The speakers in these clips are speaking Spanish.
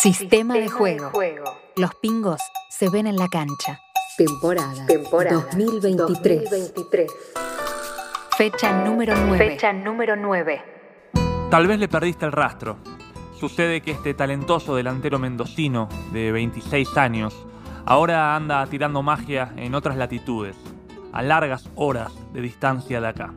Sistema, de, juego. Los pingos se ven en la cancha. Temporada, Temporada 2023. Fecha número 9. Fecha número 9. Tal vez le perdiste el rastro. Sucede que este talentoso delantero mendocino de 26 años ahora anda tirando magia en otras latitudes, a largas horas de distancia de acá.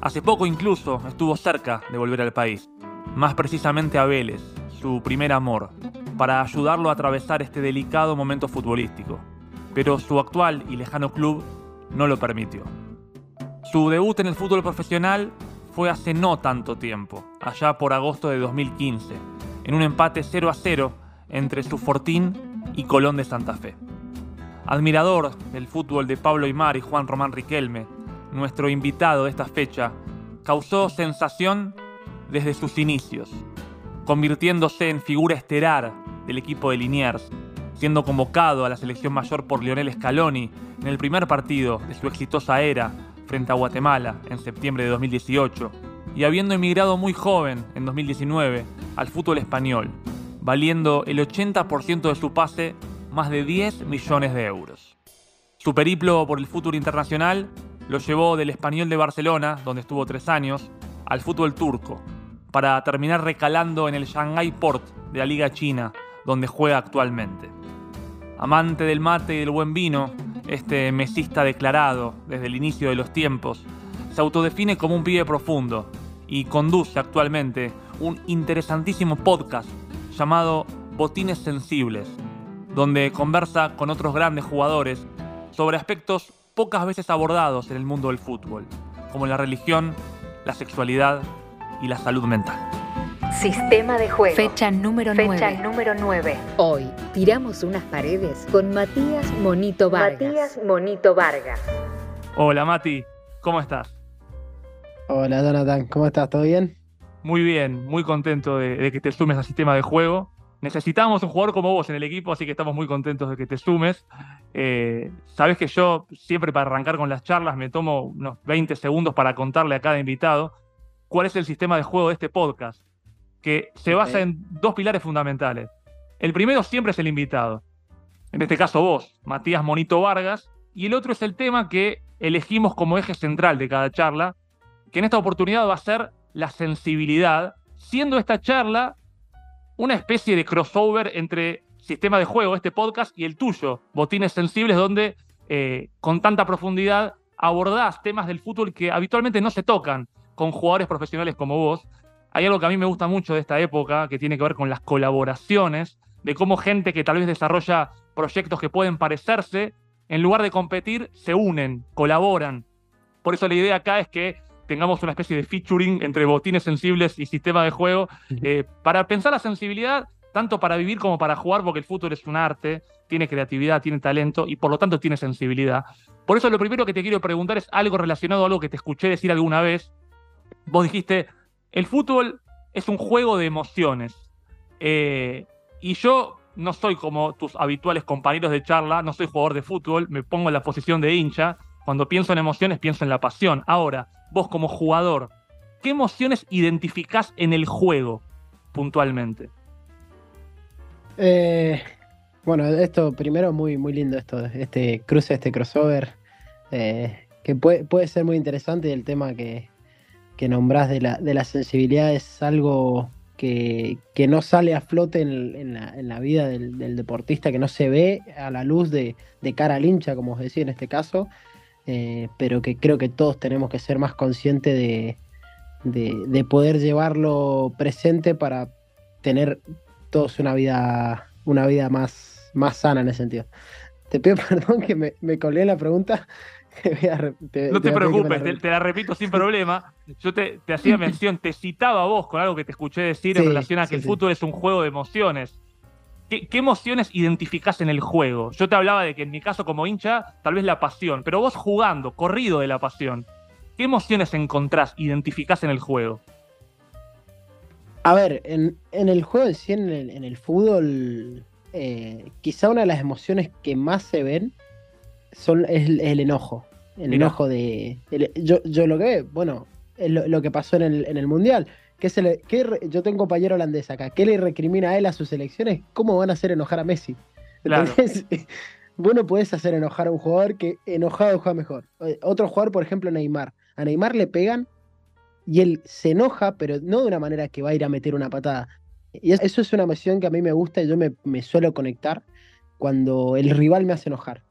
Hace poco incluso estuvo cerca de volver al país, más precisamente a Vélez, su primer amor, para ayudarlo a atravesar este delicado momento futbolístico. Pero su actual y lejano club no lo permitió. Su debut en el fútbol profesional fue hace no tanto tiempo, allá por agosto de 2015, en un empate 0 a 0 entre su Fortín y Colón de Santa Fe. Admirador del fútbol de Pablo Aymar y Juan Román Riquelme, nuestro invitado de esta fecha causó sensación desde sus inicios, convirtiéndose en figura estelar del equipo de Liniers, siendo convocado a la selección mayor por Lionel Scaloni en el primer partido de su exitosa era frente a Guatemala en septiembre de 2018, y habiendo emigrado muy joven en 2019 al fútbol español, valiendo el 80% de su pase más de 10 millones de euros. Su periplo por el fútbol internacional lo llevó del español de Barcelona, donde estuvo tres años, al fútbol turco, para terminar recalando en el Shanghai Port de la Liga China, donde juega actualmente. Amante del mate y del buen vino, este mesista declarado desde el inicio de los tiempos, se autodefine como un pibe profundo y conduce actualmente un interesantísimo podcast llamado Botines Sensibles, donde conversa con otros grandes jugadores sobre aspectos pocas veces abordados en el mundo del fútbol, como la religión, la sexualidad y la salud mental. Sistema de juego. Fecha número 9. Fecha número 9. Hoy tiramos unas paredes con Matías Monito Vargas. Matías Monito Vargas. Hola Mati, ¿cómo estás? Hola Jonathan, ¿cómo estás? ¿Todo bien? Muy bien, muy contento de, de que te sumes al sistema de juego. Necesitamos un jugador como vos en el equipo, así que estamos muy contentos de que te sumes. Eh, Sabes que yo siempre para arrancar con las charlas me tomo unos 20 segundos para contarle a cada invitado cuál es el sistema de juego de este podcast, que se basa en dos pilares fundamentales. El primero siempre es el invitado, en este caso vos, Matías Monito Vargas, y el otro es el tema que elegimos como eje central de cada charla, que en esta oportunidad va a ser la sensibilidad, siendo esta charla una especie de crossover entre sistema de juego, este podcast, y el tuyo, Botines Sensibles, donde eh, con tanta profundidad abordás temas del fútbol que habitualmente no se tocan con jugadores profesionales como vos. Hay algo que a mí me gusta mucho de esta época, que tiene que ver con las colaboraciones, de cómo gente que tal vez desarrolla proyectos que pueden parecerse, en lugar de competir, se unen, colaboran. Por eso la idea acá es que tengamos una especie de featuring entre botines sensibles y sistema de juego, eh, para pensar la sensibilidad, tanto para vivir como para jugar, porque el fútbol es un arte, tiene creatividad, tiene talento y por lo tanto tiene sensibilidad. Por eso lo primero que te quiero preguntar es algo relacionado a algo que te escuché decir alguna vez. Vos dijiste, el fútbol es un juego de emociones. Eh, y yo no soy como tus habituales compañeros de charla, no soy jugador de fútbol, me pongo en la posición de hincha. Cuando pienso en emociones, pienso en la pasión. Ahora, vos como jugador, ¿qué emociones identificás en el juego puntualmente? Eh, bueno, esto primero muy, muy lindo esto, este cruce, este crossover, eh, que puede, puede, ser muy interesante el tema que, que nombrás de la, de la sensibilidad es algo que, que, no sale a flote en, en, la, en la, vida del, deportista, que no se ve a la luz de, de cara al hincha, como os decía en este caso, eh, pero que creo que todos tenemos que ser más conscientes de, de, de, poder llevarlo presente para tener todos una vida, una vida más, más sana en ese sentido. Te pido perdón que me, me colé la pregunta. te, no te, te preocupes, te, te, la repito sin problema. Yo te, hacía mención, te citaba a vos con algo que te escuché decir sí, en relación a que sí, el sí. fútbol es un juego de emociones. ¿Qué, ¿Qué, emociones identificás en el juego? Yo te hablaba de que en mi caso como hincha, tal vez la pasión, pero vos jugando, corrido de la pasión, ¿qué emociones encontrás, identificás en el juego? A ver, en, en el juego en el, en el fútbol, eh, quizá una de las emociones que más se ven son, es, es el enojo. El Mira. enojo de. El, yo, yo, lo que veo, bueno, lo, lo, que pasó en el, en el Mundial, ¿Qué se le, yo tengo un compañero holandés acá. ¿Qué le recrimina a él a sus elecciones? ¿Cómo van a hacer enojar a Messi? Entonces, vos no podés hacer enojar a un jugador que enojado juega mejor. Eh, otro jugador, por ejemplo, Neymar. A Neymar le pegan y él se enoja, pero no de una manera que va a ir a meter una patada. Y eso es una emoción que a mí me gusta y yo me, suelo conectar cuando el rival me hace enojar.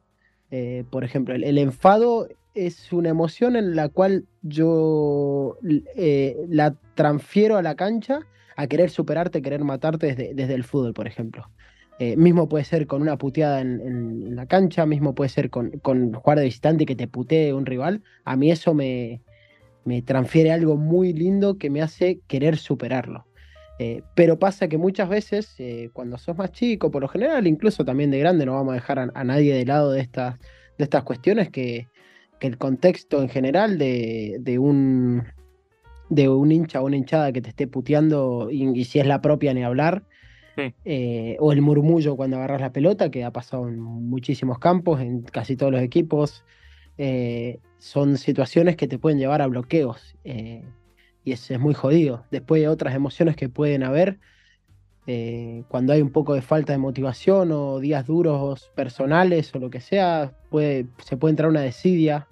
Eh, por ejemplo, el, enfado es una emoción en la cual yo eh, la transfiero a la cancha a querer superarte, querer matarte desde, el fútbol, por ejemplo. Eh, mismo puede ser con una puteada en, la cancha, mismo puede ser con, con, jugar de visitante que te putee un rival. A mí eso me, me transfiere algo muy lindo que me hace querer superarlo. Eh, pero pasa que muchas veces, cuando sos más chico, por lo general, incluso también de grande, no vamos a dejar a, nadie de lado de estas, de estas cuestiones que, el contexto en general de, un de un hincha o una hinchada que te esté puteando y, si es la propia ni hablar, eh, o el murmullo cuando agarras la pelota, que ha pasado en muchísimos campos, en casi todos los equipos, eh, son situaciones que te pueden llevar a bloqueos eh, y eso es muy jodido. Después hay otras emociones que pueden haber cuando hay un poco de falta de motivación o días duros personales o lo que sea, se puede entrar una desidia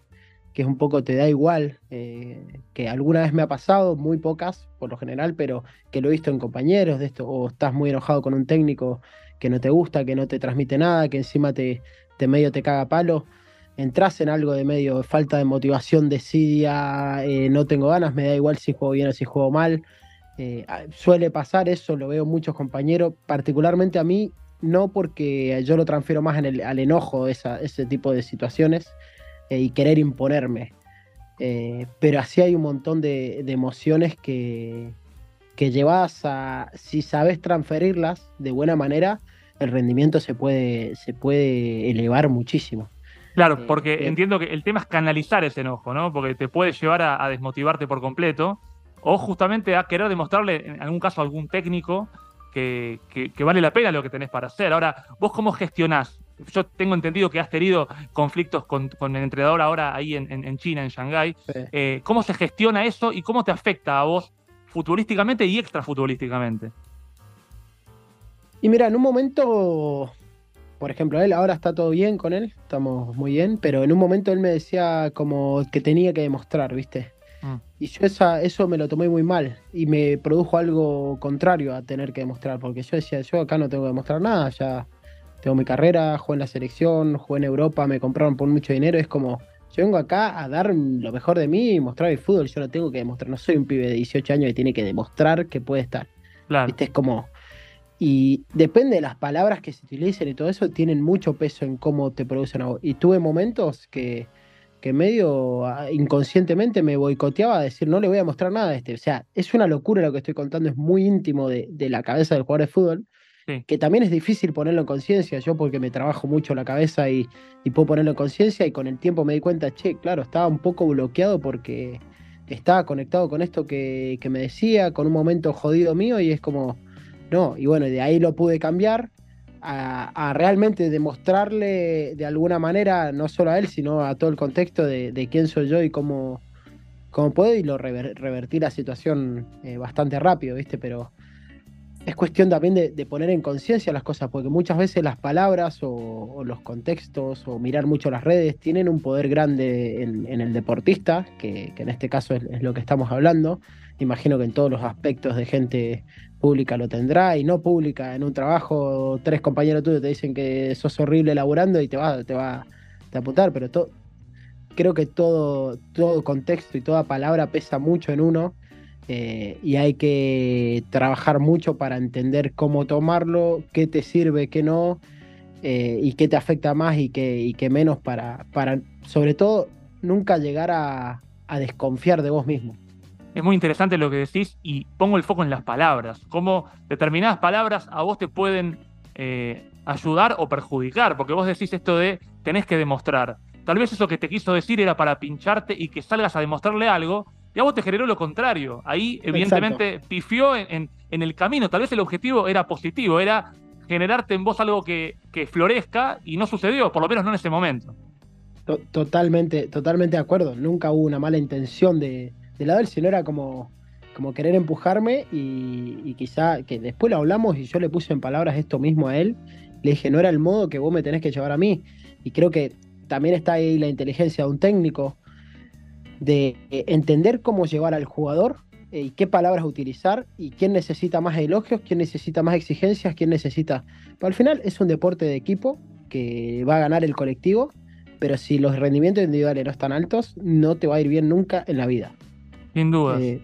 que es un poco te da igual, eh, que alguna vez me ha pasado, muy pocas por lo general, pero que lo he visto en compañeros de esto, o estás muy enojado con un técnico que no te gusta, que no te transmite nada, que encima te, te medio te caga palo, entras en algo de medio falta de motivación, desidia, eh, no tengo ganas, me da igual si juego bien o si juego mal. Eh, suele pasar eso, lo veo muchos compañeros, particularmente a mí, no porque yo lo transfiero más en el, al enojo, esa, ese tipo de situaciones, eh, y querer imponerme. Pero así hay un montón de, emociones que, que llevas a, si sabes transferirlas de buena manera, el rendimiento se puede, se puede elevar muchísimo. Claro, eh, porque entiendo que el tema es canalizar ese enojo, ¿no? Porque te puede llevar a, desmotivarte por completo o justamente a querer demostrarle, en algún caso, a algún técnico que, que, vale la pena lo que tenés para hacer. Ahora, ¿vos cómo gestionás yo tengo entendido que has tenido conflictos con, el entrenador ahora ahí en, China, en Shanghái. Eh, ¿Cómo se gestiona eso y cómo te afecta a vos futbolísticamente y extrafutbolísticamente? Y mira, en un momento, por ejemplo, él ahora está todo bien con él, estamos muy bien, pero en un momento él me decía como que tenía que demostrar, ¿viste? Mm. Y yo esa, eso me lo tomé muy mal y me produjo algo contrario a tener que demostrar, porque yo decía, yo acá no tengo que demostrar nada, ya tengo mi carrera, juego en la selección, juego en Europa, me compraron por mucho dinero, es como, yo vengo acá a dar lo mejor de mí y mostrar el fútbol, yo lo tengo que demostrar, no soy un pibe de 18 años que tiene que demostrar que puede estar. Claro. Es como, y depende de las palabras que se utilicen y todo eso, tienen mucho peso en cómo te producen a vos. Y tuve momentos que, que medio ah, inconscientemente me boicoteaba a decir, no le voy a mostrar nada a este. O sea, es una locura lo que estoy contando, es muy íntimo de, de la cabeza del jugador de fútbol que también es difícil ponerlo en conciencia, yo porque me trabajo mucho la cabeza y, puedo ponerlo en conciencia y con el tiempo me di cuenta, che, claro, estaba un poco bloqueado porque estaba conectado con esto que, me decía, con un momento jodido mío y es como, no, y bueno, de ahí lo pude cambiar a, realmente demostrarle de alguna manera, no solo a él, sino a todo el contexto de, quién soy yo y cómo, cómo puedo y lo revertí la situación eh, bastante rápido, ¿viste? Pero es cuestión también de, poner en conciencia las cosas, porque muchas veces las palabras o, los contextos o mirar mucho las redes tienen un poder grande en, el deportista, que, en este caso es, lo que estamos hablando. Imagino que en todos los aspectos de gente pública lo tendrá y no pública. En un trabajo, tres compañeros tuyos te dicen que sos horrible laburando y te va, te va a apuntar, pero creo que todo, todo contexto y toda palabra pesa mucho en uno eh, y hay que trabajar mucho para entender cómo tomarlo, qué te sirve, qué no, eh, y qué te afecta más y qué, y menos para, para, sobre todo, nunca llegar a, desconfiar de vos mismo. Es muy interesante lo que decís y pongo el foco en las palabras, cómo determinadas palabras a vos te pueden eh, ayudar o perjudicar, porque vos decís esto de tenés que demostrar. Tal vez eso que te quiso decir era para pincharte y que salgas a demostrarle algo, y a vos te generó lo contrario. Ahí, evidentemente, pifió en, el camino. Tal vez el objetivo era positivo, era generarte en vos algo que, florezca y no sucedió, por lo menos no en ese momento. Totalmente, totalmente de acuerdo. Nunca hubo una mala intención de, de la de él, sino era como como querer empujarme y, quizá que después lo hablamos y yo le puse en palabras esto mismo a él. Le dije, no era el modo que vos me tenés que llevar a mí. Y creo que también está ahí la inteligencia de un técnico, de eh, entender cómo llevar al jugador eh, y qué palabras utilizar y quién necesita más elogios, quién necesita más exigencias, quién necesita... Pero al final es un deporte de equipo que va a ganar el colectivo, pero si los rendimientos individuales no están altos, no te va a ir bien nunca en la vida. Sin duda. Eh,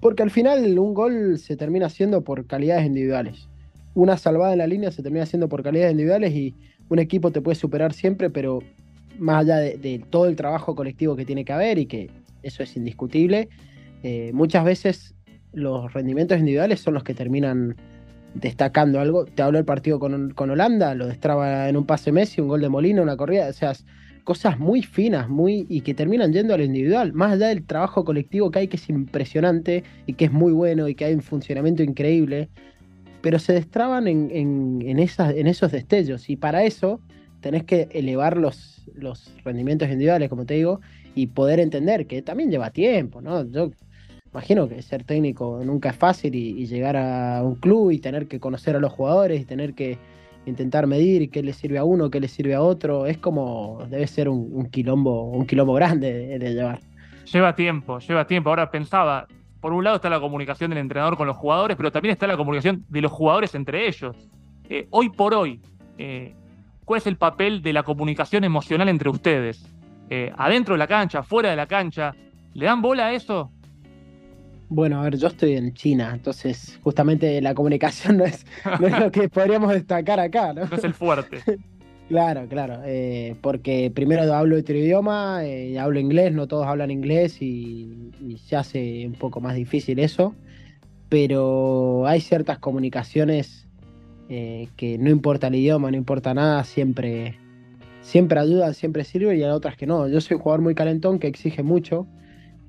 porque al final un gol se termina haciendo por calidades individuales. Una salvada en la línea se termina haciendo por calidades individuales y un equipo te puede superar siempre, pero más allá de, todo el trabajo colectivo que tiene que haber y que eso es indiscutible, eh, muchas veces los rendimientos individuales son los que terminan destacando algo. Te hablo del partido con, Holanda, lo destraba en un pase Messi, un gol de Molina, una corrida, o sea, cosas muy finas, muy y que terminan yendo a lo individual, más allá del trabajo colectivo que hay que es impresionante y que es muy bueno y que hay un funcionamiento increíble, pero se destraban en, en, esos destellos y para eso tenés que elevar los, los rendimientos individuales, como te digo, y poder entender que también lleva tiempo, ¿no? Yo imagino que ser técnico nunca es fácil y, llegar a un club y tener que conocer a los jugadores y tener que intentar medir qué le sirve a uno, qué le sirve a otro, es como debe ser un, quilombo, un quilombo grande de, llevar. Lleva tiempo, lleva tiempo. Ahora pensaba, por un lado está la comunicación del entrenador con los jugadores, pero también está la comunicación de los jugadores entre ellos. Eh, hoy por hoy, eh, ¿cuál es el papel de la comunicación emocional entre ustedes? Eh, adentro de la cancha, fuera de la cancha, ¿le dan bola a eso? Bueno, a ver, yo estoy en China, entonces justamente la comunicación no es, lo que podríamos destacar acá, ¿no? No es el fuerte. claro, claro, eh, porque primero hablo otro idioma, eh, hablo inglés, no todos hablan inglés y, se hace un poco más difícil eso, pero hay ciertas comunicaciones eh, que no importa el idioma, no importa nada, siempre, siempre ayudan, siempre sirven y hay otras que no. Yo soy un jugador muy calentón que exige mucho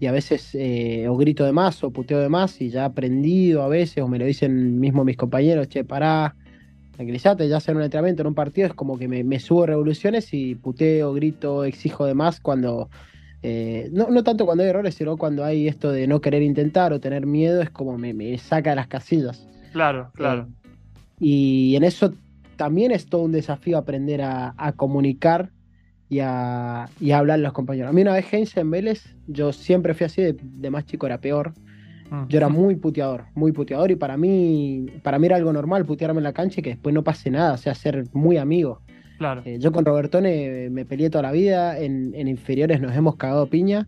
y a veces eh, o grito de más o puteo de más y ya he aprendido a veces o me lo dicen mismo mis compañeros, che, pará, tranquilízate, ya hacer un entrenamiento en un partido es como que me, subo revoluciones y puteo, grito, exijo de más cuando, eh, no, no, tanto cuando hay errores, sino cuando hay esto de no querer intentar o tener miedo, es como me, saca de las casillas. Claro, claro. Eh, y en eso también es todo un desafío aprender a, a comunicar y a, hablar a los compañeros. A mí una vez Heinz en Vélez, yo siempre fui así, de, más chico era peor. Ah. Yo era muy puteador, muy puteador y para mí, para mí era algo normal putearme en la cancha y que después no pase nada, o sea, ser muy amigo. Claro. Eh, yo con Robertone me peleé toda la vida, en, inferiores nos hemos cagado piña,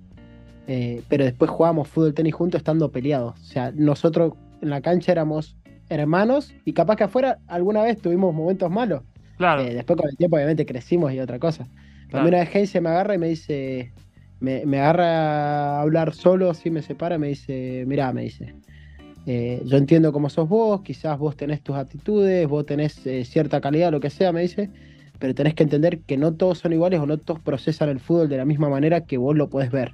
eh, pero después jugábamos fútbol tenis juntos estando peleados. O sea, nosotros en la cancha éramos hermanos y capaz que afuera alguna vez tuvimos momentos malos. Claro. Eh, después con el tiempo obviamente crecimos y otra cosa. También una vez se me agarra y me dice, me, me, agarra a hablar solo, así me separa, me dice, mirá, me dice, eh, yo entiendo cómo sos vos, quizás vos tenés tus actitudes, vos tenés eh, cierta calidad, lo que sea, me dice, pero tenés que entender que no todos son iguales o no todos procesan el fútbol de la misma manera que vos lo podés ver.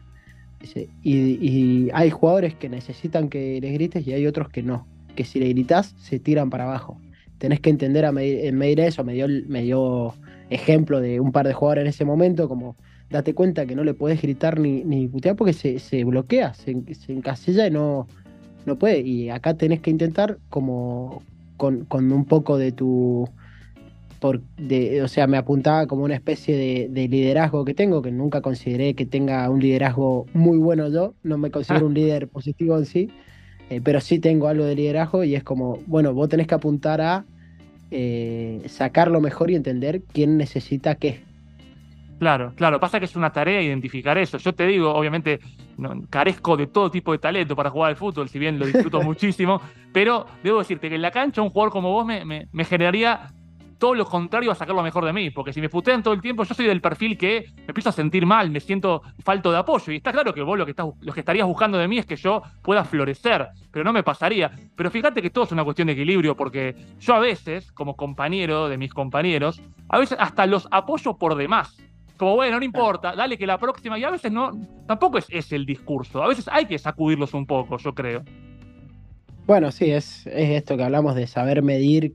Dice, y, hay jugadores que necesitan que les grites y hay otros que no, que si le gritas se tiran para abajo. Tenés que entender a medir, medir eso, me dio, me dio ejemplo de un par de jugadores en ese momento, como date cuenta que no le puedes gritar ni, ni putear porque se, bloquea, se, encasilla y no, no puede. Y acá tenés que intentar como con, un poco de tu... Por, de, o sea, me apuntaba como una especie de, liderazgo que tengo, que nunca consideré que tenga un liderazgo muy bueno yo, no me considero un líder positivo en sí, eh, pero sí tengo algo de liderazgo y es como, bueno, vos tenés que apuntar a eh, sacar lo mejor y entender quién necesita qué. Claro, claro, pasa que es una tarea identificar eso. Yo te digo, obviamente, carezco de todo tipo de talento para jugar al fútbol, si bien lo disfruto muchísimo, pero debo decirte que en la cancha un jugador como vos me, me generaría todo lo contrario a sacar lo mejor de mí, porque si me putean todo el tiempo, yo soy del perfil que me empiezo a sentir mal, me siento falto de apoyo, y está claro que vos lo que, estás, lo que estarías buscando de mí es que yo pueda florecer, pero no me pasaría. Pero fíjate que todo es una cuestión de equilibrio, porque yo a veces, como compañero de mis compañeros, a veces hasta los apoyo por demás. Como, bueno, no importa, dale que la próxima, y a veces no, tampoco es, es el discurso, a veces hay que sacudirlos un poco, yo creo. Bueno, sí, es, es esto que hablamos de saber medir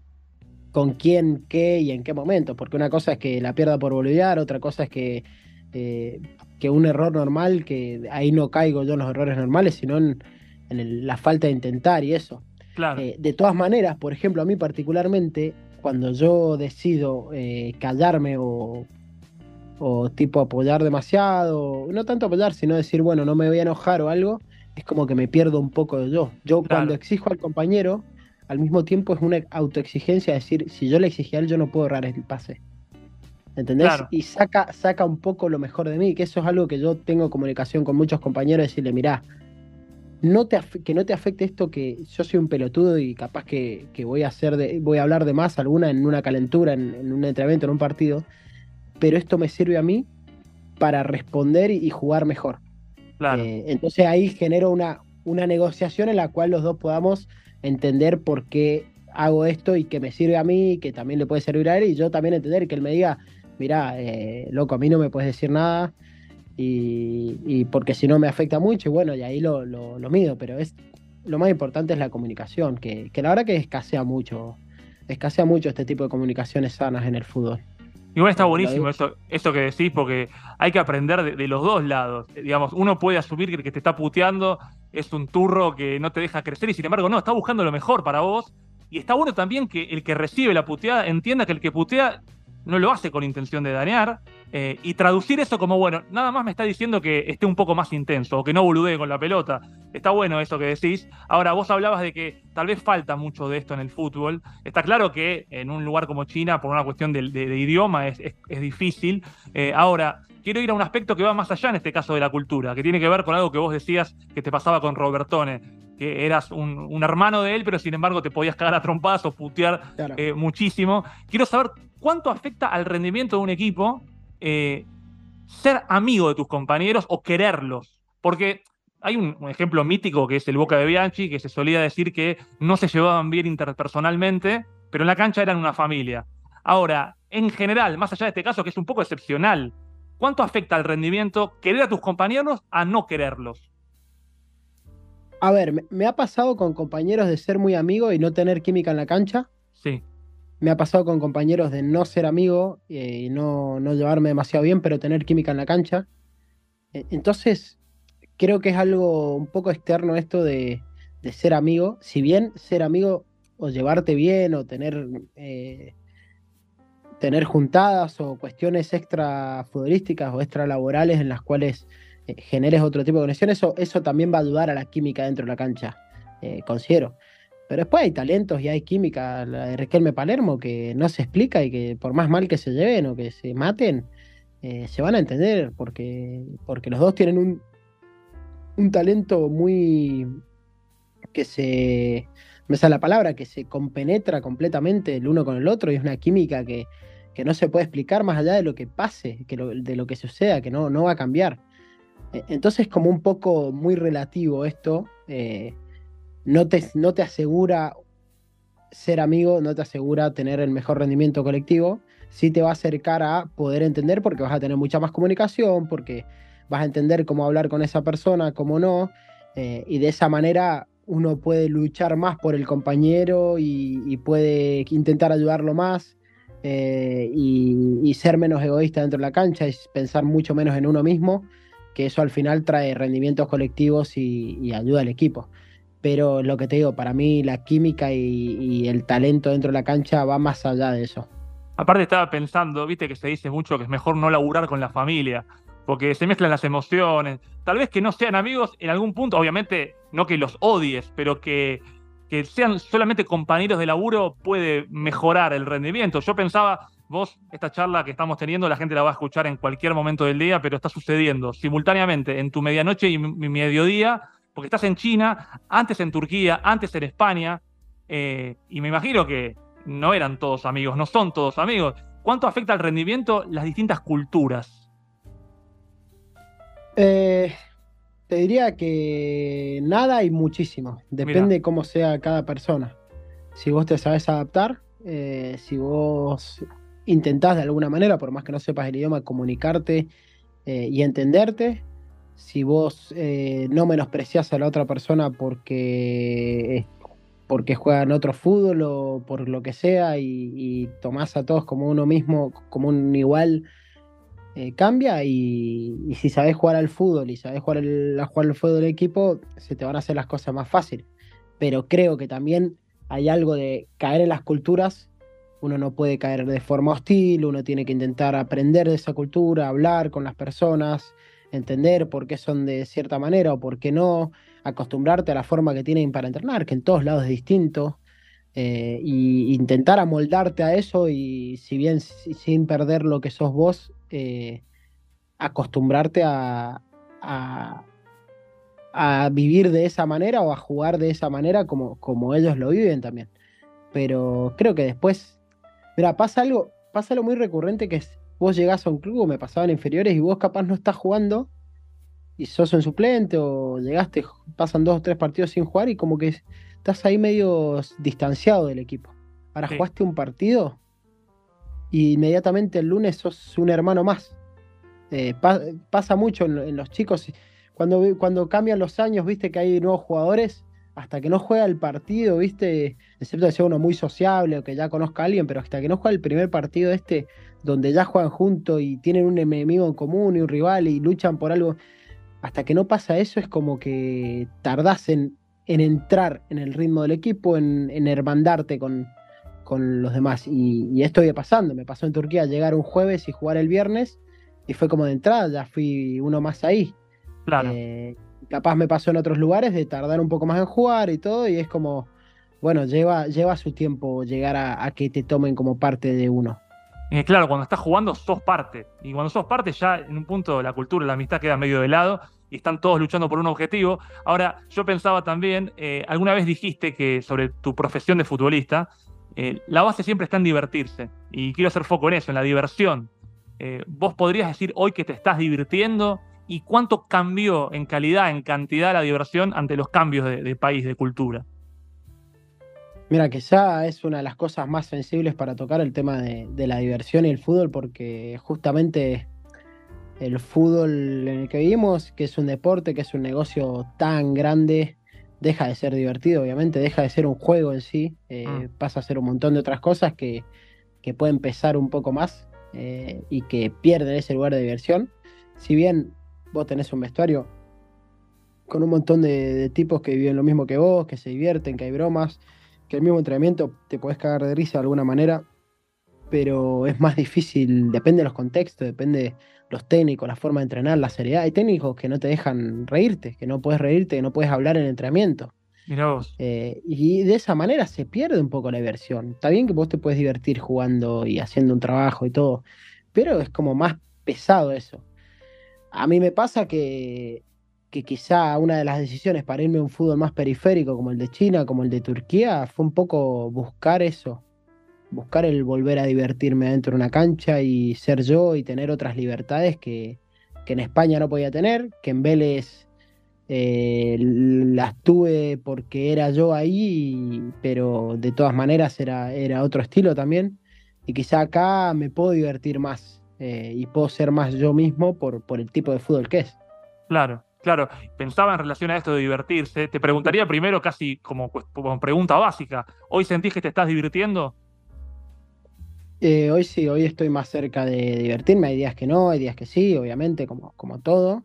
con quién, qué y en qué momento, porque una cosa es que la pierda por boliviar, otra cosa es que, eh, que un error normal, que ahí no caigo yo en los errores normales, sino en, en la falta de intentar y eso. Claro. Eh, de todas maneras, por ejemplo, a mí particularmente, cuando yo decido eh, callarme o, o tipo apoyar demasiado, no tanto apoyar, sino decir, bueno, no me voy a enojar o algo, es como que me pierdo un poco de yo. Yo cuando exijo al compañero, al mismo tiempo es una autoexigencia decir, si yo le exigí a él, yo no puedo errar el pase. ¿Entendés? Y saca, saca un poco lo mejor de mí, que eso es algo que yo tengo comunicación con muchos compañeros, decirle, mirá, no te que no te afecte esto que yo soy un pelotudo y capaz que, voy a hacer de, voy a hablar de más alguna en una calentura, en, un entrenamiento, en un partido, pero esto me sirve a mí para responder y, jugar mejor. Eh, entonces ahí genero una, una negociación en la cual los dos podamos entender por qué hago esto y que me sirve a mí y que también le puede servir a él y yo también entender que él me diga, mira, eh, loco, a mí no me puedes decir nada, y, porque si no me afecta mucho, y bueno, y ahí lo, lo, mido, pero es lo más importante es la comunicación, que, la verdad que escasea mucho, escasea mucho este tipo de comunicaciones sanas en el fútbol. Igual está buenísimo eso, eso que decís, porque hay que aprender de, los dos lados. Digamos, uno puede asumir que el que te está puteando es un turro que no te deja crecer, y sin embargo, no, está buscando lo mejor para vos. Y está bueno también que el que recibe la puteada entienda que el que putea no lo hace con intención de dañar, eh, y traducir eso como, bueno, nada más me está diciendo que esté un poco más intenso o que no boludee con la pelota. Está bueno eso que decís. Ahora, vos hablabas de que tal vez falta mucho de esto en el fútbol. Está claro que en un lugar como China, por una cuestión de, idioma, es, difícil. Eh, ahora, quiero ir a un aspecto que va más allá en este caso de la cultura, que tiene que ver con algo que vos decías que te pasaba con Robertone, que eras un, hermano de él, pero sin embargo te podías cagar a trompadas o putear eh, muchísimo. Quiero saber cuánto afecta al rendimiento de un equipo eh, ser amigo de tus compañeros o quererlos. Porque hay un, ejemplo mítico que es el Boca de Bianchi, que se solía decir que no se llevaban bien interpersonalmente, pero en la cancha eran una familia. Ahora, en general, más allá de este caso que es un poco excepcional, ¿cuánto afecta al rendimiento querer a tus compañeros a no quererlos? A ver, me ha pasado con compañeros de ser muy amigo y no tener química en la cancha. Sí me ha pasado con compañeros de no ser amigo eh, y no, llevarme demasiado bien, pero tener química en la cancha. E, entonces, creo que es algo un poco externo esto de, ser amigo. Si bien ser amigo o llevarte bien o tener, eh, tener juntadas o cuestiones extra futbolísticas o extra laborales en las cuales eh, generes otro tipo de conexión, eso, eso también va a ayudar a la química dentro de la cancha, considero. Pero después hay talentos y hay química, la de Riquelme Palermo, que no se explica y que por más mal que se lleven o que se maten, eh, se van a entender, porque, porque los dos tienen un, un talento muy. que se. me sale la palabra, que se compenetra completamente el uno con el otro y es una química que, que no se puede explicar más allá de lo que pase, que de lo que suceda, que no, no va a cambiar. E, entonces, como un poco muy relativo esto. Eh, no te, no te asegura ser amigo, no te asegura tener el mejor rendimiento colectivo, sí te va a acercar a poder entender porque vas a tener mucha más comunicación, porque vas a entender cómo hablar con esa persona, cómo no, eh, y de esa manera uno puede luchar más por el compañero y, puede intentar ayudarlo más eh, y, ser menos egoísta dentro de la cancha y pensar mucho menos en uno mismo, que eso al final trae rendimientos colectivos y ayuda al equipo pero lo que te digo, para mí la química y, el talento dentro de la cancha va más allá de eso. Aparte estaba pensando, viste que se dice mucho que es mejor no laburar con la familia, porque se mezclan las emociones. Tal vez que no sean amigos en algún punto, obviamente no que los odies, pero que, que sean solamente compañeros de laburo puede mejorar el rendimiento. Yo pensaba, vos, esta charla que estamos teniendo, la gente la va a escuchar en cualquier momento del día, pero está sucediendo simultáneamente en tu medianoche y mi mediodía porque estás en China, antes en Turquía, antes en España, eh, y me imagino que no eran todos amigos, no son todos amigos. ¿Cuánto afecta al rendimiento las distintas culturas? Eh, te diría que nada y muchísimo. Depende de cómo sea cada persona. Si vos te sabes adaptar, eh, si vos intentás de alguna manera, por más que no sepas el idioma, comunicarte y entenderte, si vos eh, no menospreciás a la otra persona porque, porque juega en otro fútbol o por lo que sea y, tomás a todos como uno mismo, como un igual, eh, cambia y, si sabes jugar al fútbol y sabes jugar, a jugar al fútbol del equipo, se te van a hacer las cosas más fáciles. Pero creo que también hay algo de caer en las culturas. Uno no puede caer de forma hostil, uno tiene que intentar aprender de esa cultura, hablar con las personas, entender por qué son de cierta manera o por qué no, acostumbrarte a la forma que tienen para entrenar, que en todos lados es distinto. e intentar amoldarte a eso y si bien sin perder lo que sos vos, eh, acostumbrarte a, a, vivir de esa manera o a jugar de esa manera como, como ellos lo viven también. Pero creo que después, mira, pasa algo, pasa algo muy recurrente que es, vos llegás a un club, me pasaban inferiores y vos capaz no estás jugando y sos un suplente o llegaste, pasan dos o tres partidos sin jugar y como que estás ahí medio distanciado del equipo. Ahora jugaste un partido y inmediatamente el lunes sos un hermano más. Eh, pasa mucho en, los chicos, cuando, cuando cambian los años, viste que hay nuevos jugadores, hasta que no juega el partido, viste, excepto que sea uno muy sociable o que ya conozca a alguien, pero hasta que no juega el primer partido este, donde ya juegan juntos y tienen un enemigo en común y un rival y luchan por algo, hasta que no pasa eso es como que tardás en, entrar en el ritmo del equipo, en, en hermandarte con, con los demás. Y, esto iba pasando. Me pasó en Turquía llegar un jueves y jugar el viernes. Y fue como de entrada, ya fui uno más ahí. Claro. Eh, capaz me pasó en otros lugares de tardar un poco más en jugar y todo. Y es como, bueno, lleva, lleva su tiempo llegar a, que te tomen como parte de uno. Eh, claro, cuando estás jugando sos parte. Y cuando sos parte ya en un punto la cultura, la amistad queda medio de lado y están todos luchando por un objetivo. Ahora, yo pensaba también, eh, alguna vez dijiste que sobre tu profesión de futbolista, eh, la base siempre está en divertirse. Y quiero hacer foco en eso, en la diversión. Eh, vos podrías decir hoy que te estás divirtiendo y cuánto cambió en calidad, en cantidad la diversión ante los cambios de, país, de cultura. Mira, que ya es una de las cosas más sensibles para tocar el tema de, de, la diversión y el fútbol, porque justamente el fútbol en el que vivimos, que es un deporte, que es un negocio tan grande, deja de ser divertido, obviamente, deja de ser un juego en sí, eh, mm. pasa a ser un montón de otras cosas que, que pueden pesar un poco más eh, y que pierden ese lugar de diversión. Si bien vos tenés un vestuario con un montón de, tipos que viven lo mismo que vos, que se divierten, que hay bromas, que el mismo entrenamiento te podés cagar de risa de alguna manera, pero es más difícil, depende de los contextos, depende los técnicos, la forma de entrenar, la seriedad. Hay técnicos que no te dejan reírte, que no puedes reírte, que no puedes hablar en el entrenamiento. Eh, y de esa manera se pierde un poco la diversión. Está bien que vos te puedes divertir jugando y haciendo un trabajo y todo, pero es como más pesado eso. A mí me pasa que, que quizá una de las decisiones para irme a un fútbol más periférico como el de China, como el de Turquía, fue un poco buscar eso, buscar el volver a divertirme dentro de una cancha y ser yo y tener otras libertades que, en España no podía tener, que en Vélez eh, las tuve porque era yo ahí, pero de todas maneras era, era otro estilo también. Y quizá acá me puedo divertir más eh, y puedo ser más yo mismo por, por el tipo de fútbol que es. Claro, Claro, pensaba en relación a esto de divertirse. Te preguntaría primero, casi como, como, pregunta básica, ¿hoy sentís que te estás divirtiendo? Eh, hoy sí, hoy estoy más cerca de divertirme. Hay días que no, hay días que sí, obviamente, como, como todo.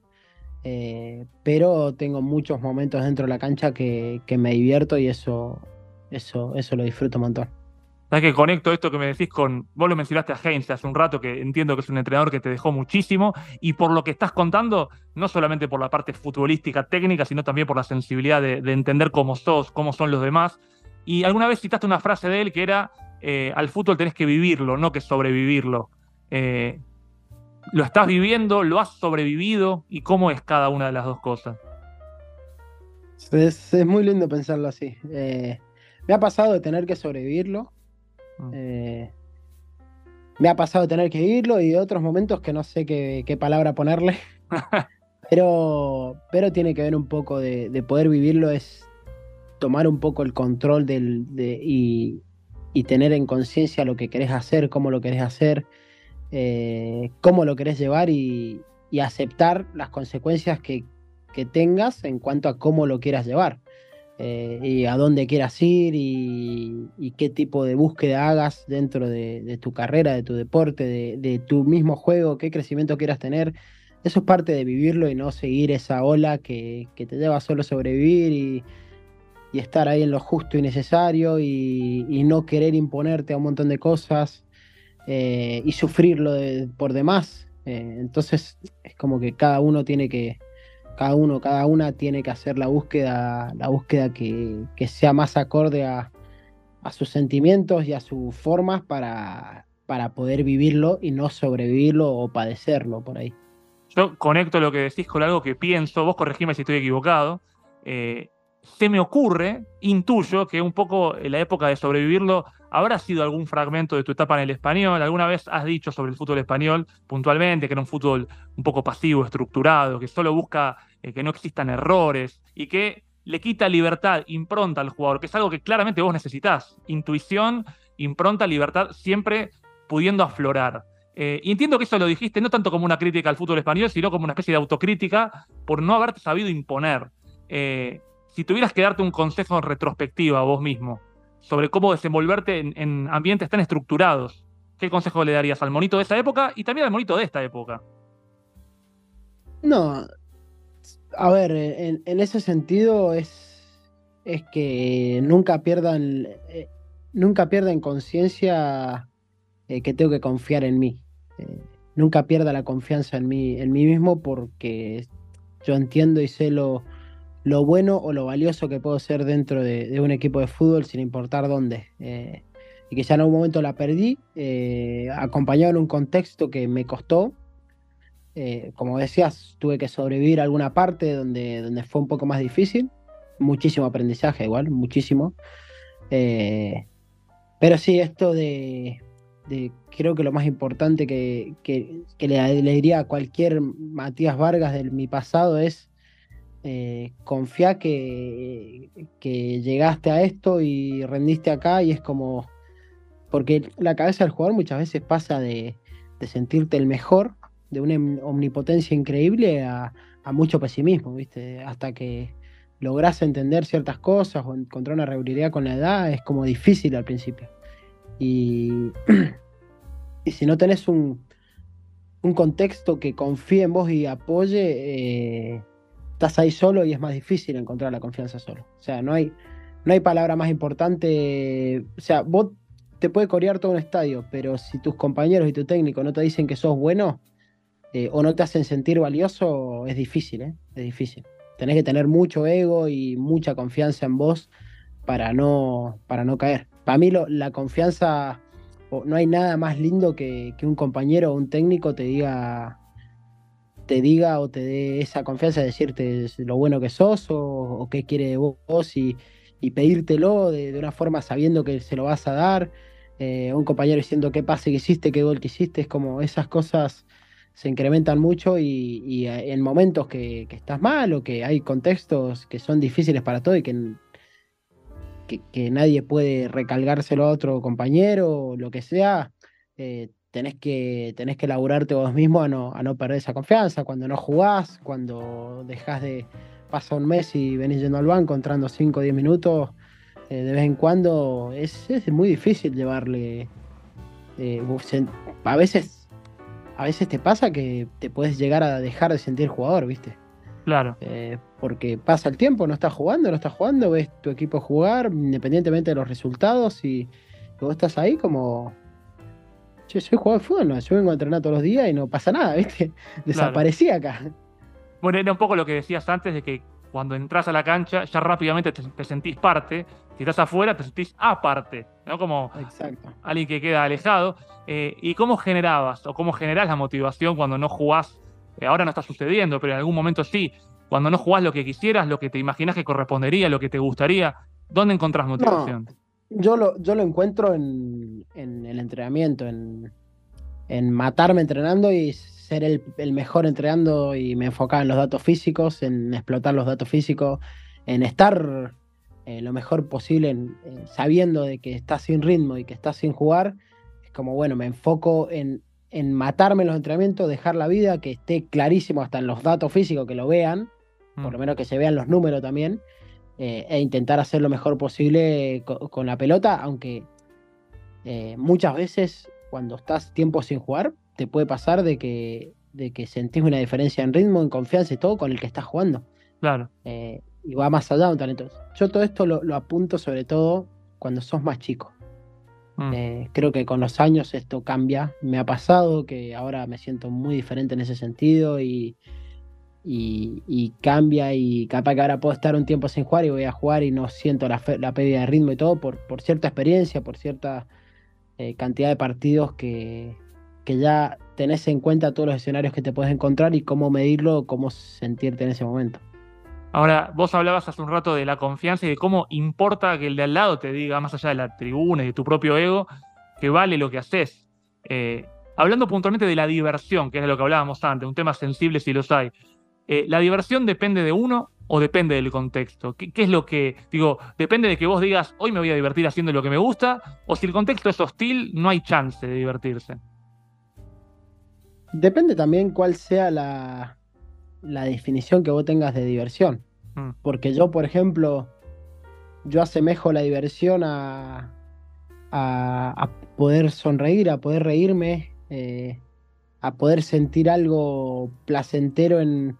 Eh, pero tengo muchos momentos dentro de la cancha que, me divierto y eso, eso, eso lo disfruto un montón. ¿Sabes que conecto esto que me decís con. Vos lo mencionaste a Heinz hace un rato, que entiendo que es un entrenador que te dejó muchísimo. Y por lo que estás contando, no solamente por la parte futbolística técnica, sino también por la sensibilidad de, de entender cómo sos, cómo son los demás. Y alguna vez citaste una frase de él que era: eh, al fútbol tenés que vivirlo, no que sobrevivirlo. Eh, ¿Lo estás viviendo? ¿Lo has sobrevivido? ¿Y cómo es cada una de las dos cosas? Es, muy lindo pensarlo así. Eh, me ha pasado de tener que sobrevivirlo. Mm. me ha pasado de tener que vivirlo y otros momentos que no sé qué, palabra ponerle. pero, pero tiene que ver un poco de, poder vivirlo, es tomar un poco el control del, y, y tener en conciencia lo que querés hacer, cómo lo querés hacer, eh, cómo lo querés llevar y, aceptar las consecuencias que, tengas en cuanto a cómo lo quieras llevar. eh, y a dónde quieras ir y, qué tipo de búsqueda hagas dentro de, tu carrera, de tu deporte, de, tu mismo juego, qué crecimiento quieras tener. Eso es parte de vivirlo y no seguir esa ola que, te lleva solo a sobrevivir y, estar ahí en lo justo y necesario y, no querer imponerte a un montón de cosas eh, y sufrirlo por demás. Eh, entonces es como que cada uno tiene que, cada uno, cada una tiene que hacer la búsqueda, la búsqueda que, sea más acorde a, sus sentimientos y a sus formas para, para poder vivirlo y no sobrevivirlo o padecerlo por ahí. Yo conecto lo que decís con algo que pienso, vos corregime si estoy equivocado. Eh, se me ocurre, intuyo, que un poco en la época de sobrevivirlo habrá sido algún fragmento de tu etapa en el español. Alguna vez has dicho sobre el fútbol español puntualmente que era un fútbol un poco pasivo, estructurado, que solo busca eh, que no existan errores y que le quita libertad, impronta al jugador, que es algo que claramente vos necesitas. Intuición, impronta, libertad, siempre pudiendo aflorar. Eh, y entiendo que eso lo dijiste no tanto como una crítica al fútbol español, sino como una especie de autocrítica por no haberte sabido imponer. Eh, si tuvieras que darte un consejo en retrospectiva a vos mismo sobre cómo desenvolverte en, ambientes tan estructurados, ¿qué consejo le darías al monito de esa época y también al monito de esta época? No, a ver, en, ese sentido es, es que nunca pierdan, eh, nunca pierdan conciencia eh, que tengo que confiar en mí. Eh, nunca pierda la confianza en mí, en mí mismo porque yo entiendo y sé lo, lo bueno o lo valioso que puedo ser dentro de, un equipo de fútbol sin importar dónde. Eh, y que ya en algún momento la perdí, eh, acompañado en un contexto que me costó. Eh, como decías, tuve que sobrevivir a alguna parte donde, donde fue un poco más difícil. Muchísimo aprendizaje, igual, muchísimo. pero sí, esto de, creo que lo más importante que, le, le, diría a cualquier Matías Vargas de mi pasado es eh, confía que, llegaste a esto y rendiste acá y es como, porque la cabeza del jugador muchas veces pasa de, sentirte el mejor, de una omnipotencia increíble a, mucho pesimismo, ¿viste? Hasta que logras entender ciertas cosas o encontrar una regularidad con la edad es como difícil al principio. Y, si no tenés un, un contexto que confíe en vos y apoye, eh, estás ahí solo y es más difícil encontrar la confianza solo. O sea, no hay, no hay palabra más importante. O sea, vos te puede corear todo un estadio, pero si tus compañeros y tu técnico no te dicen que sos bueno eh, o no te hacen sentir valioso, es difícil, ¿eh? Es difícil. Tenés que tener mucho ego y mucha confianza en vos para no, para no caer. Para mí la confianza, no hay nada más lindo que, que un compañero o un técnico te diga te diga o te dé esa confianza de decirte lo bueno que sos o, qué quiere de vos y, pedírtelo de, una forma sabiendo que se lo vas a dar. Eh, un compañero diciendo qué pase que hiciste, qué gol que hiciste, es como esas cosas se incrementan mucho y, en momentos que, estás mal o que hay contextos que son difíciles para todo y que, que, nadie puede recalgárselo a otro compañero o lo que sea, eh, tenés que, tenés que laburarte vos mismo a no, a no perder esa confianza. Cuando no jugás, cuando dejás de. pasa un mes y venís yendo al banco, entrando 5 o 10 minutos, eh, de vez en cuando, es, muy difícil llevarle. Eh, a veces. A veces te pasa que te puedes llegar a dejar de sentir jugador, ¿viste? Claro. Eh, porque pasa el tiempo, no estás jugando, no estás jugando, ves tu equipo jugar, independientemente de los resultados, y vos estás ahí como yo soy jugador de fútbol, no, yo vengo a entrenar todos los días y no pasa nada, ¿viste? Desaparecí acá. Bueno, era un poco lo que decías antes de que cuando entras a la cancha ya rápidamente te, sentís parte, si estás afuera te sentís aparte, ¿no? Como alguien que queda alejado. Eh, ¿Y cómo generabas o cómo generás la motivación cuando no jugás? Eh, ahora no está sucediendo, pero en algún momento sí. Cuando no jugás lo que quisieras, lo que te imaginas que correspondería, lo que te gustaría, ¿dónde encontrás motivación? Yo lo, yo lo encuentro en, el entrenamiento, en, matarme entrenando y ser el, mejor entrenando y me enfocaba en los datos físicos, en explotar los datos físicos, en estar eh, lo mejor posible, sabiendo de que estás sin ritmo y que estás sin jugar. Es como, bueno, me enfoco en, en matarme en los entrenamientos, dejar la vida, que esté clarísimo hasta en los datos físicos, que lo vean, por mm. lo menos que se vean los números también eh, e intentar hacer lo mejor posible con, la pelota, aunque eh, muchas veces cuando estás tiempo sin jugar, te puede pasar de que, de que sentís una diferencia en ritmo, en confianza y todo con el que estás jugando. Claro. Eh, y va más allá de un talento. Yo todo esto lo, apunto sobre todo cuando sos más chico. Mm. Eh, creo que con los años esto cambia. Me ha pasado que ahora me siento muy diferente en ese sentido y, y, cambia y capaz que ahora puedo estar un tiempo sin jugar y voy a jugar y no siento la, pérdida de ritmo y todo por, por cierta experiencia, por cierta eh, cantidad de partidos que, que ya tenés en cuenta todos los escenarios que te puedes encontrar y cómo medirlo, cómo sentirte en ese momento. Ahora, vos hablabas hace un rato de la confianza y de cómo importa que el de al lado te diga, más allá de la tribuna y de tu propio ego, que vale lo que haces. Eh, hablando puntualmente de la diversión, que es de lo que hablábamos antes, un tema sensible si los hay. Eh, ¿La diversión depende de uno o depende del contexto? ¿Qué, es lo que, digo, depende de que vos digas, hoy me voy a divertir haciendo lo que me gusta, o si el contexto es hostil, no hay chance de divertirse? Depende también cuál sea la, la definición que vos tengas de diversión. Mm. Porque yo, por ejemplo, yo asemejo la diversión a, a, poder sonreír, a poder reírme, eh, a poder sentir algo placentero en,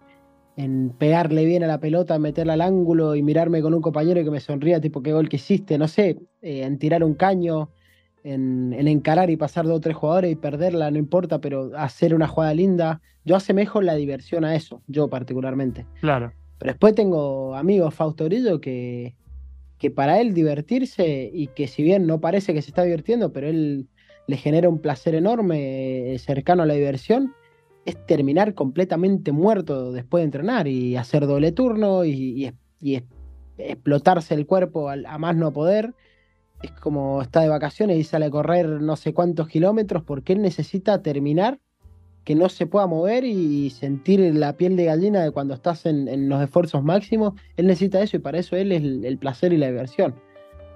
en, pegarle bien a la pelota, meterla al ángulo y mirarme con un compañero que me sonría, tipo, qué gol que hiciste, no sé, eh, en tirar un caño, en, encarar y pasar dos o tres jugadores y perderla, no importa, pero hacer una jugada linda. Yo asemejo la diversión a eso, yo particularmente. Claro. Pero después tengo amigos, Fausto Grillo, que, que para él divertirse y que si bien no parece que se está divirtiendo, pero él le genera un placer enorme eh, cercano a la diversión, es terminar completamente muerto después de entrenar y hacer doble turno y, explotarse el cuerpo a más no poder es como está de vacaciones y sale a correr no sé cuántos kilómetros porque él necesita terminar, que no se pueda mover y sentir la piel de gallina de cuando estás en, los esfuerzos máximos. Él necesita eso y para eso él es el, placer y la diversión.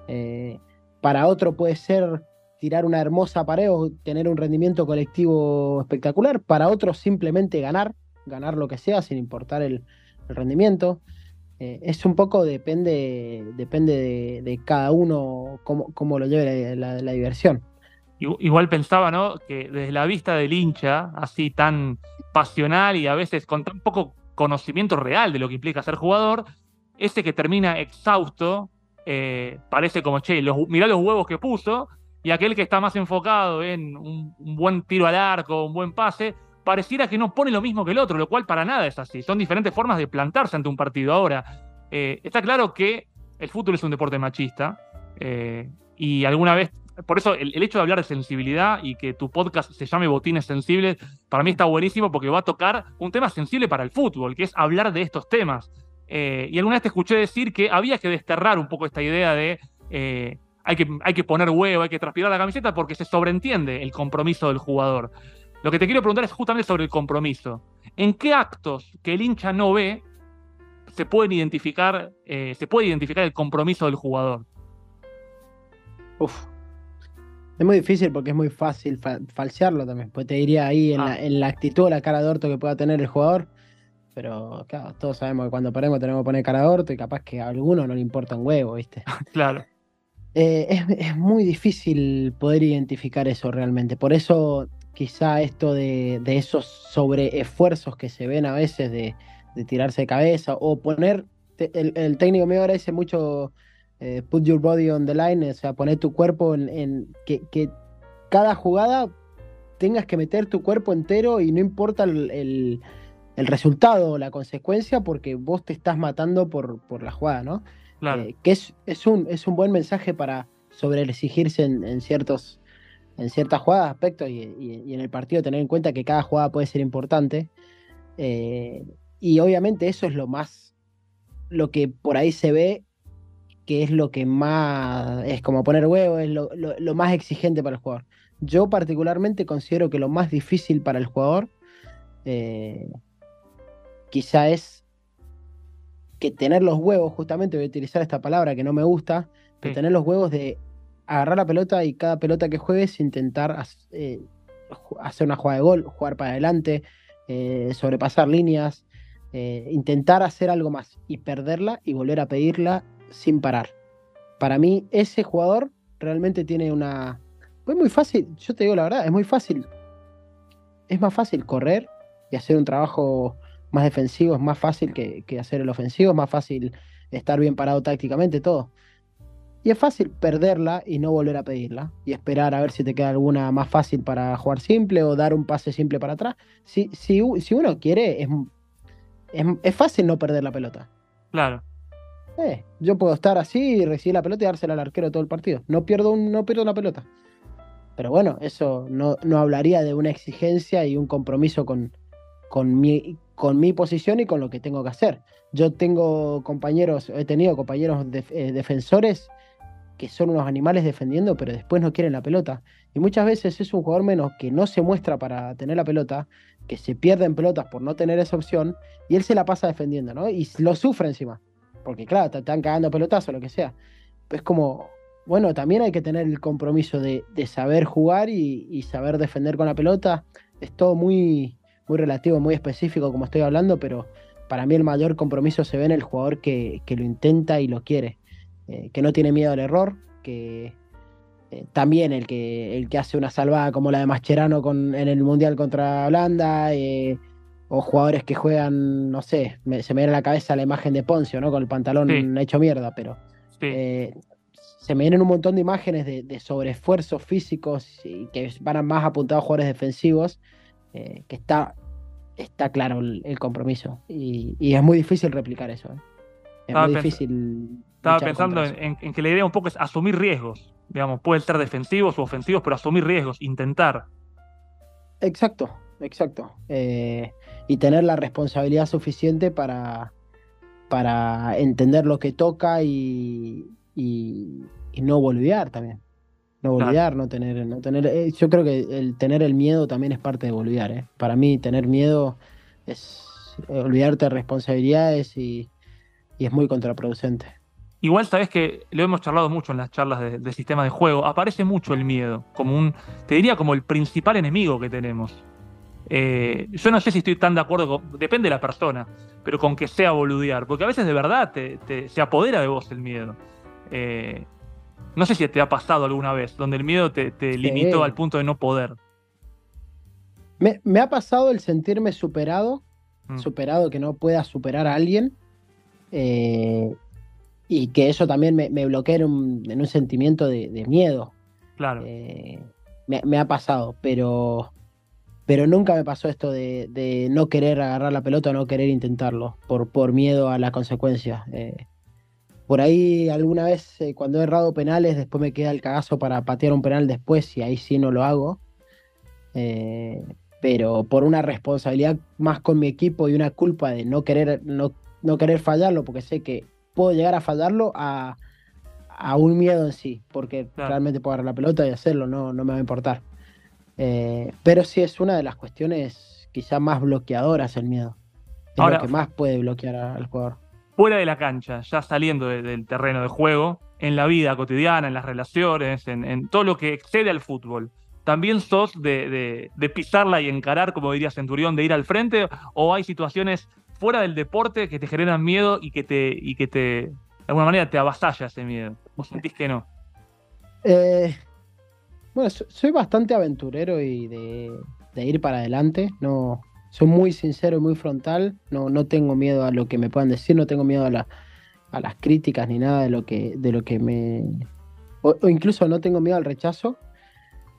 Eh, para otro puede ser tirar una hermosa pared o tener un rendimiento colectivo espectacular. Para otro simplemente ganar, ganar lo que sea sin importar el rendimiento. Eh, es un poco depende, depende de, cada uno cómo, lo lleve la, diversión. Igual pensaba, ¿no? Que desde la vista del hincha, así tan pasional y a veces con tan poco conocimiento real de lo que implica ser jugador, ese que termina exhausto, eh, parece como, che, mirá los huevos que puso, y aquel que está más enfocado en un, buen tiro al arco, un buen pase, pareciera que no pone lo mismo que el otro, lo cual para nada es así. Son diferentes formas de plantarse ante un partido. Ahora, eh, está claro que el fútbol es un deporte machista eh, y alguna vez, por eso el, hecho de hablar de sensibilidad y que tu podcast se llame Botines Sensibles, para mí está buenísimo porque va a tocar un tema sensible para el fútbol, que es hablar de estos temas. Eh, y alguna vez te escuché decir que había que desterrar un poco esta idea de hay, que, hay que poner huevo, hay que transpirar la camiseta porque se sobreentiende el compromiso del jugador. Lo que te quiero preguntar es justamente sobre el compromiso. ¿En qué actos que el hincha no ve se pueden identificar, eh, se puede identificar el compromiso del jugador? Uf. Es muy difícil porque es muy fácil falsearlo también. Pues te diría ahí en, la, ah. en, la, actitud, la cara de orto que pueda tener el jugador. Pero claro, todos sabemos que cuando paremos tenemos que poner cara de orto y capaz que a alguno no le importa un huevo, ¿viste? claro. Eh, es, muy difícil poder identificar eso realmente. Por eso quizá esto de, esos sobreesfuerzos que se ven a veces de, tirarse de cabeza o poner, el, técnico mío ahora mucho, eh, put your body on the line, o sea, poner tu cuerpo en, que, cada jugada tengas que meter tu cuerpo entero y no importa el, resultado o la consecuencia porque vos te estás matando por la jugada, ¿no? Eh, que es, es, un, es un buen mensaje para sobreexigirse en, en ciertos en ciertas jugadas, aspectos y, en el partido tener en cuenta que cada jugada puede ser importante. Eh, y obviamente eso es lo más, lo que por ahí se ve, que es lo que más, es como poner huevo, es lo, más exigente para el jugador. Yo particularmente considero que lo más difícil para el jugador eh, quizá es que tener los huevos, justamente voy a utilizar esta palabra que no me gusta, pero tener los huevos de agarrar la pelota y cada pelota que juegues intentar eh, hacer una jugada de gol, jugar para adelante, eh, sobrepasar líneas, eh, intentar hacer algo más y perderla y volver a pedirla sin parar. Para mí, ese jugador realmente tiene una. Es muy fácil, yo te digo la verdad, es muy fácil. Es más fácil correr y hacer un trabajo más defensivo, es más fácil que, que hacer el ofensivo, es más fácil estar bien parado tácticamente, todo. Y es fácil perderla y no volver a pedirla. Y esperar a ver si te queda alguna más fácil para jugar simple o dar un pase simple para atrás. Si, si, si uno quiere, es, es, fácil no perder la pelota. Claro. Eh, yo puedo estar así y recibir la pelota y dársela al arquero todo el partido. No pierdo, un, no pierdo la pelota. Pero bueno, eso no, no hablaría de una exigencia y un compromiso con, con, mi, con mi posición y con lo que tengo que hacer. Yo tengo compañeros, he tenido compañeros eh, defensores que son unos animales defendiendo, pero después no quieren la pelota. Y muchas veces es un jugador menos que no se muestra para tener la pelota, que se pierde en pelotas por no tener esa opción, y él se la pasa defendiendo, ¿no? Y lo sufre encima. Porque claro, te están cagando pelotas o lo que sea. Es como, bueno, también hay que tener el compromiso de, saber jugar y, saber defender con la pelota. Es todo muy, muy relativo, muy específico como estoy hablando, pero para mí el mayor compromiso se ve en el jugador que, que lo intenta y lo quiere. Eh, que no tiene miedo al error, que eh, también el que, el que hace una salvada como la de Mascherano con, en el Mundial contra Holanda, eh, o jugadores que juegan, no sé, se me viene a la cabeza la imagen de Poncio, ¿no? Con el pantalón hecho mierda, pero se me vienen un montón de imágenes de, de sobreesfuerzos físicos y que van más apuntados a jugadores defensivos, que está, está claro el, compromiso. Y, es muy difícil replicar eso. Es muy difícil estaba pensando en, que la idea un poco es asumir riesgos. Digamos, pueden ser defensivos o ofensivos, pero asumir riesgos, intentar. Exacto, exacto. Eh, y tener la responsabilidad suficiente para, para entender lo que toca y, y, no boludear también. No boludear, no tener, no tener. Eh, yo creo que el tener el miedo también es parte de boludear. ¿eh? Para mí, tener miedo es olvidarte de responsabilidades y, y es muy contraproducente. Igual sabes que lo hemos charlado mucho en las charlas del sistema de juego. Aparece mucho el miedo, como un, te diría como el principal enemigo que tenemos. Eh, yo no sé si estoy tan de acuerdo, depende de la persona, pero con que sea boludear, porque a veces de verdad te, se apodera de vos el miedo. Eh, no sé si te ha pasado alguna vez, donde el miedo te, limitó al punto de no poder. Me, ha pasado el sentirme superado, mm. superado que no pueda superar a alguien. Eh, y que eso también me, me bloquea en un, sentimiento de, miedo. Claro. Eh, me, ha pasado, pero, pero nunca me pasó esto de, no querer agarrar la pelota o no querer intentarlo por, por miedo a las consecuencias. Eh, por ahí alguna vez eh, cuando he errado penales, después me queda el cagazo para patear un penal después y ahí sí no lo hago. pero por una responsabilidad más con mi equipo y una culpa de no querer, no, no querer fallarlo, porque sé que puedo llegar a fallarlo a, un miedo en sí, porque realmente puedo agarrar la pelota y hacerlo, no, no me va a importar. Eh, pero sí es una de las cuestiones quizá más bloqueadoras el miedo. Es lo que más puede bloquear al jugador. Fuera de la cancha, ya saliendo del terreno de juego, en la vida cotidiana, en las relaciones, en, todo lo que excede al fútbol. ¿También sos de, de, pisarla y encarar, como diría Centurión, de ir al frente? ¿O hay situaciones fuera del deporte que te generan miedo y que te, y que te, de alguna manera te avasalla ese miedo? ¿Vos sentís que no? Eh, bueno, soy bastante aventurero y de, ir para adelante. No, soy muy sincero y muy frontal. No, no tengo miedo a lo que me puedan decir, no tengo miedo a, a las críticas ni nada de lo que, de lo que me. O, incluso no tengo miedo al rechazo.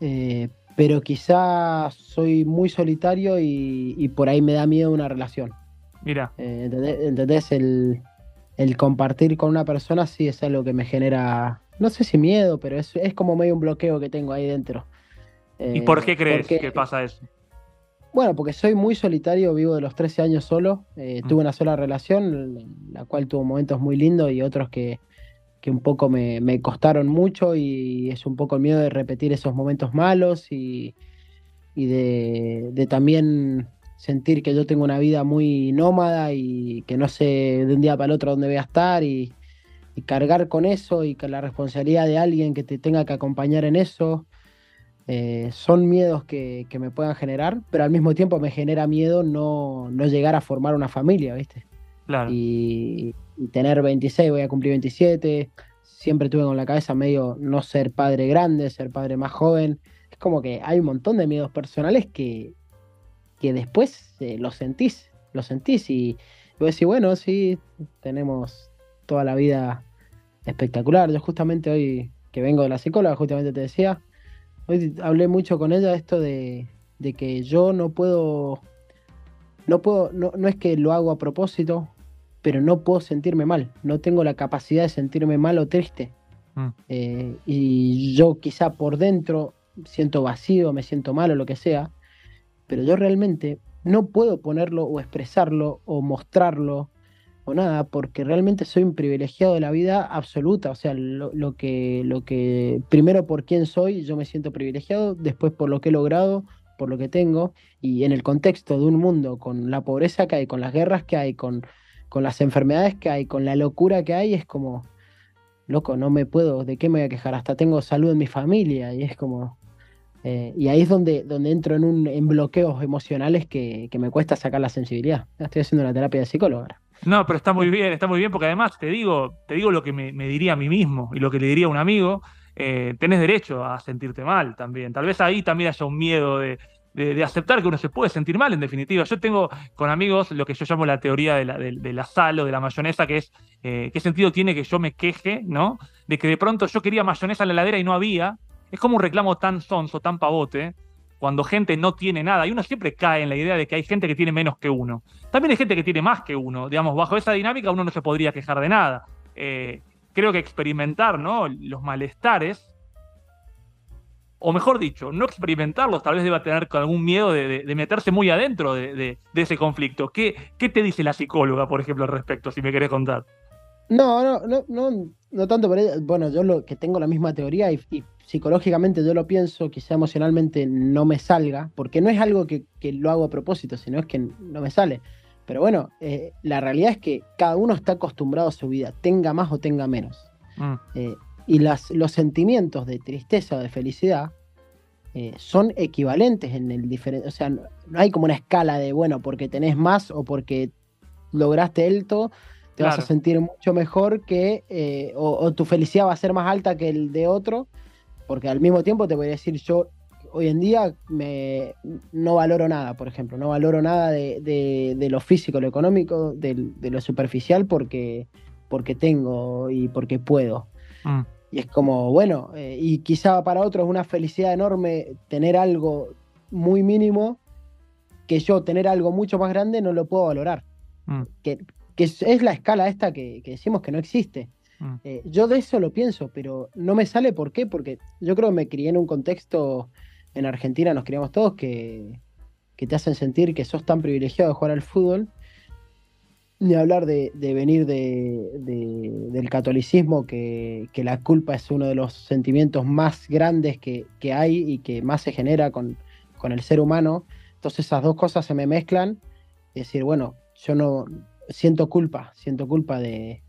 Eh, pero quizá soy muy solitario y, y, por ahí me da miedo una relación. Mira. Eh, ¿entendés? El, compartir con una persona sí es algo que me genera, no sé si miedo, pero es, es como medio un bloqueo que tengo ahí dentro. ¿Y por qué eh, crees que pasa eso? Bueno, porque soy muy solitario, vivo de los 13 años solo, eh, mm. tuve una sola relación, la cual tuvo momentos muy lindos y otros que, un poco me, costaron mucho y es un poco el miedo de repetir esos momentos malos y, de, de, también sentir que yo tengo una vida muy nómada y que no sé de un día para el otro dónde voy a estar y, cargar con eso y que la responsabilidad de alguien que te tenga que acompañar en eso. Eh, son miedos que, me puedan generar, pero al mismo tiempo me genera miedo no, llegar a formar una familia, ¿viste? Claro. Y, tener 26, voy a cumplir 27, siempre tuve con la cabeza medio no ser padre grande, ser padre más joven. Es como que hay un montón de miedos personales que, que después eh, los sentís, los sentís y vos decís, bueno, sí, tenemos toda la vida espectacular. Yo justamente hoy que vengo de la psicóloga, justamente te decía, hoy hablé mucho con ella esto de, de que yo no puedo, no puedo, no, no es que lo hago a propósito, pero no puedo sentirme mal, no tengo la capacidad de sentirme mal o triste. Mm. Eh, y yo quizá por dentro siento vacío, me siento mal o lo que sea, pero yo realmente no puedo ponerlo o expresarlo o mostrarlo nada, porque realmente soy un privilegiado de la vida absoluta, o sea, lo, que, lo que, primero por quién soy, yo me siento privilegiado, después por lo que he logrado, por lo que tengo, y en el contexto de un mundo con la pobreza que hay, con las guerras que hay, con con las enfermedades que hay, con la locura que hay, es como, loco, no me puedo, ¿de qué me voy a quejar? Hasta tengo salud en mi familia y es como... Eh, y ahí es donde, donde entro en, un, en bloqueos emocionales que, me cuesta sacar la sensibilidad. Estoy haciendo una terapia de psicólogo ahora. No, pero está muy bien, está muy bien, porque además te digo, te digo lo que me, diría a mí mismo y lo que le diría a un amigo. Eh, tenés derecho a sentirte mal también. Tal vez ahí también haya un miedo de, aceptar que uno se puede sentir mal, en definitiva. Yo tengo con amigos lo que yo llamo la teoría de la, sal o de la mayonesa, que es eh, qué sentido tiene que yo me queje, ¿no? De que de pronto yo quería mayonesa en la heladera y no había. Es como un reclamo tan sonso, tan pavote, cuando gente no tiene nada. Y uno siempre cae en la idea de que hay gente que tiene menos que uno. También hay gente que tiene más que uno. Digamos, bajo esa dinámica uno no se podría quejar de nada. Eh, creo que experimentar ¿no? los malestares o mejor dicho, no experimentarlos, tal vez deba tener algún miedo de, meterse muy adentro de, ese conflicto. ¿Qué, ¿Qué, te dice la psicóloga, por ejemplo, al respecto, si me querés contar? No, no, no, no, no tanto por Bueno, yo lo que tengo la misma teoría y, psicológicamente yo lo pienso, quizá emocionalmente no me salga, porque no es algo que, lo hago a propósito, sino es que no me sale. Pero bueno, eh, la realidad es que cada uno está acostumbrado a su vida, tenga más o tenga menos. Mm. Eh, y las, los sentimientos de tristeza o de felicidad eh, son equivalentes en el diferente. O sea, no, hay como una escala de, bueno, porque tenés más o porque lograste esto, te vas a sentir mucho mejor que. Eh, o, tu felicidad va a ser más alta que el de otro, porque al mismo tiempo te voy a decir, yo hoy en día me, no valoro nada, por ejemplo, no valoro nada de, lo físico, lo económico, de, lo superficial, porque, porque tengo y porque puedo. Mm. Y es como, bueno, eh, y quizá para otros es una felicidad enorme tener algo muy mínimo que yo tener algo mucho más grande no lo puedo valorar. Mm. Que, es, la escala esta que, decimos que no existe. Mm. Eh, yo de eso lo pienso, pero no me sale por qué, porque yo creo que me crié en un contexto, en Argentina nos criamos todos, que, que te hacen sentir que sos tan privilegiado de jugar al fútbol ni hablar de, venir del catolicismo, que, la culpa es uno de los sentimientos más grandes que, hay y que más se genera con, el ser humano. Entonces esas dos cosas se me mezclan. Es decir, bueno, yo no siento culpa, siento culpa de,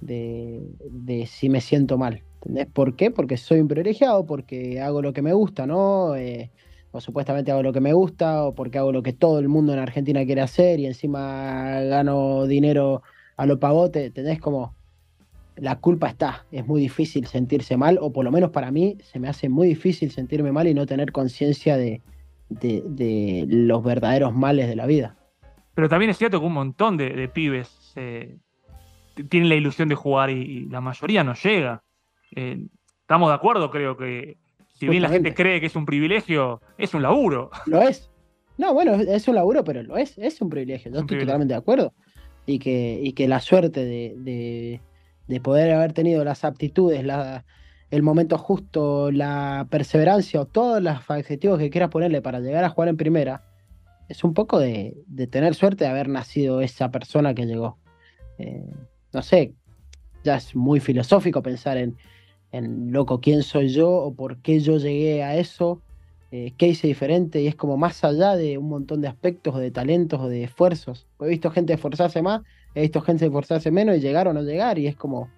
de, si me siento mal. ¿Entendés? ¿Por qué? Porque soy un privilegiado, porque hago lo que me gusta, ¿no? Eh, o supuestamente hago lo que me gusta, o porque hago lo que todo el mundo en Argentina quiere hacer y encima gano dinero a lo pagote, tenés como la culpa está, es muy difícil sentirse mal, o por lo menos para mí se me hace muy difícil sentirme mal y no tener conciencia de, los verdaderos males de la vida. Pero también es cierto que un montón de, pibes tienen la ilusión de jugar y, la mayoría no llega. Eh, estamos de acuerdo, creo que si bien la gente cree que es un privilegio, es un laburo. Lo es. No, bueno, es un laburo, pero lo es, es un privilegio. Yo estoy totalmente de acuerdo. Y que, y que la suerte de, poder haber tenido las aptitudes, la, el momento justo, la perseverancia o todos los adjetivos que quieras ponerle para llegar a jugar en primera, es un poco de, tener suerte de haber nacido esa persona que llegó. Eh, no sé, ya es muy filosófico pensar en, en loco, ¿quién soy yo? o por qué yo llegué a eso, eh, qué hice diferente, y es como más allá de un montón de aspectos, o de talentos, o de esfuerzos. He visto gente esforzarse más, he visto gente esforzarse menos y llegar o no llegar, y es como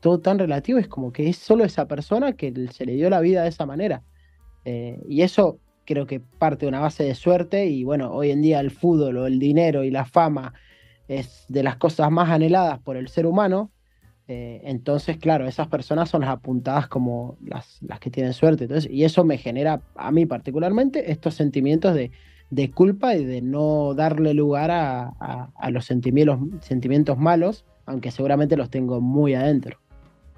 todo tan relativo, es como que es solo esa persona que se le dio la vida de esa manera. Eh, y eso creo que parte de una base de suerte, y bueno, hoy en día el fútbol o el dinero y la fama es de las cosas más anheladas por el ser humano, eh, entonces, claro, esas personas son las apuntadas como las, las que tienen suerte. Entonces, y eso me genera, a mí particularmente, estos sentimientos de, de culpa y de no darle lugar a, a, los sentimientos, sentimientos malos, aunque seguramente los tengo muy adentro.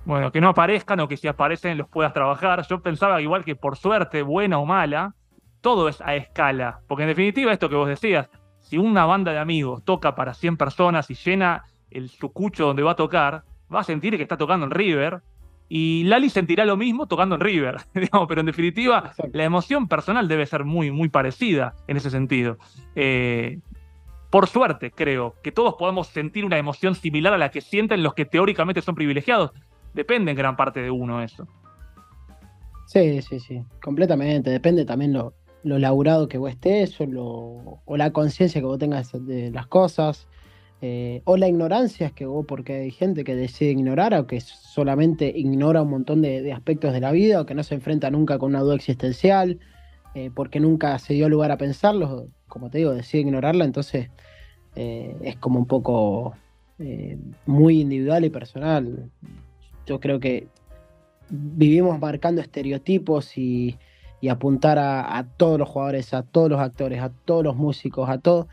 Bueno, que no aparezcan o que si aparecen los puedas trabajar. Yo pensaba igual que por suerte, buena o mala, todo es a escala. Porque en definitiva, esto que vos decías, si una banda de amigos toca para 100 personas y llena el sucucho donde va a tocar, va a sentir que está tocando en River. Y Lali sentirá lo mismo tocando en River, digamos, pero en definitiva la emoción personal debe ser muy, muy parecida en ese sentido. Eh, por suerte, creo, que todos podamos sentir una emoción similar a la que sienten los que teóricamente son privilegiados. Depende en gran parte de uno eso. Sí, sí, sí, completamente. Depende también lo, lo laburado que vos estés o, la conciencia que vos tengas de las cosas. Eh, o la ignorancia que vos, porque hay gente que decide ignorar o que solamente ignora un montón de, aspectos de la vida o que no se enfrenta nunca con una duda existencial, eh, porque nunca se dio lugar a pensarlo, como te digo, decide ignorarla, entonces eh, es como un poco muy individual y personal. Yo creo que vivimos marcando estereotipos y, apuntar a, todos los jugadores, a todos los actores, a todos los músicos, a todo,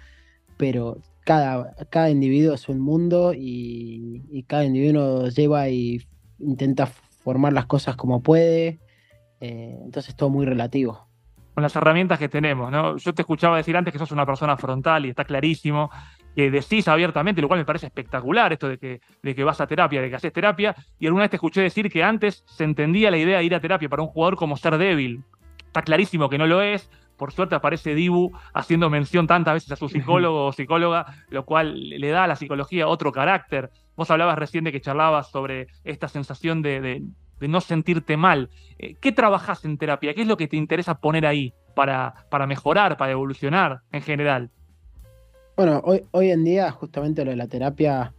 pero cada, cada individuo es un mundo y, cada individuo lleva y intenta formar las cosas como puede. Eh, entonces todo muy relativo. Con las herramientas que tenemos, ¿no? Yo te escuchaba decir antes que sos una persona frontal y está clarísimo que decís abiertamente, lo cual me parece espectacular esto de que, de que vas a terapia, de que haces terapia, y alguna vez te escuché decir que antes se entendía la idea de ir a terapia para un jugador como ser débil. Está clarísimo que no lo es, por suerte aparece Dibu haciendo mención tantas veces a su psicólogo o psicóloga, lo cual le da a la psicología otro carácter. Vos hablabas recién de que charlabas sobre esta sensación de, no sentirte mal. Eh, ¿Qué trabajas en terapia? ¿Qué es lo que te interesa poner ahí para, para mejorar, para evolucionar en general? Bueno, hoy, hoy en día justamente lo de la terapia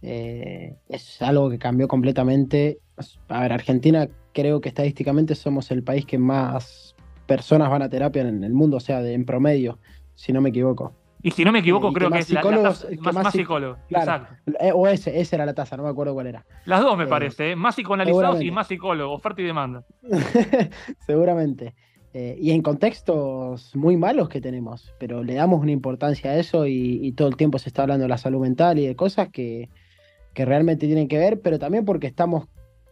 eh, es algo que cambió completamente. A ver, Argentina creo que estadísticamente somos el país que más personas van a terapia en el mundo, o sea, en promedio, si no me equivoco. Y si no me equivoco, creo que, es la, más, más, psicólogos. Exacto. Eh, o ese, esa era la tasa, no me acuerdo cuál era. Las dos me eh, parece, ¿eh? más psicoanalizados y más psicólogos, oferta y demanda. seguramente. y en contextos muy malos que tenemos, pero le damos una importancia a eso y, todo el tiempo se está hablando de la salud mental y de cosas que, que realmente tienen que ver, pero también porque estamos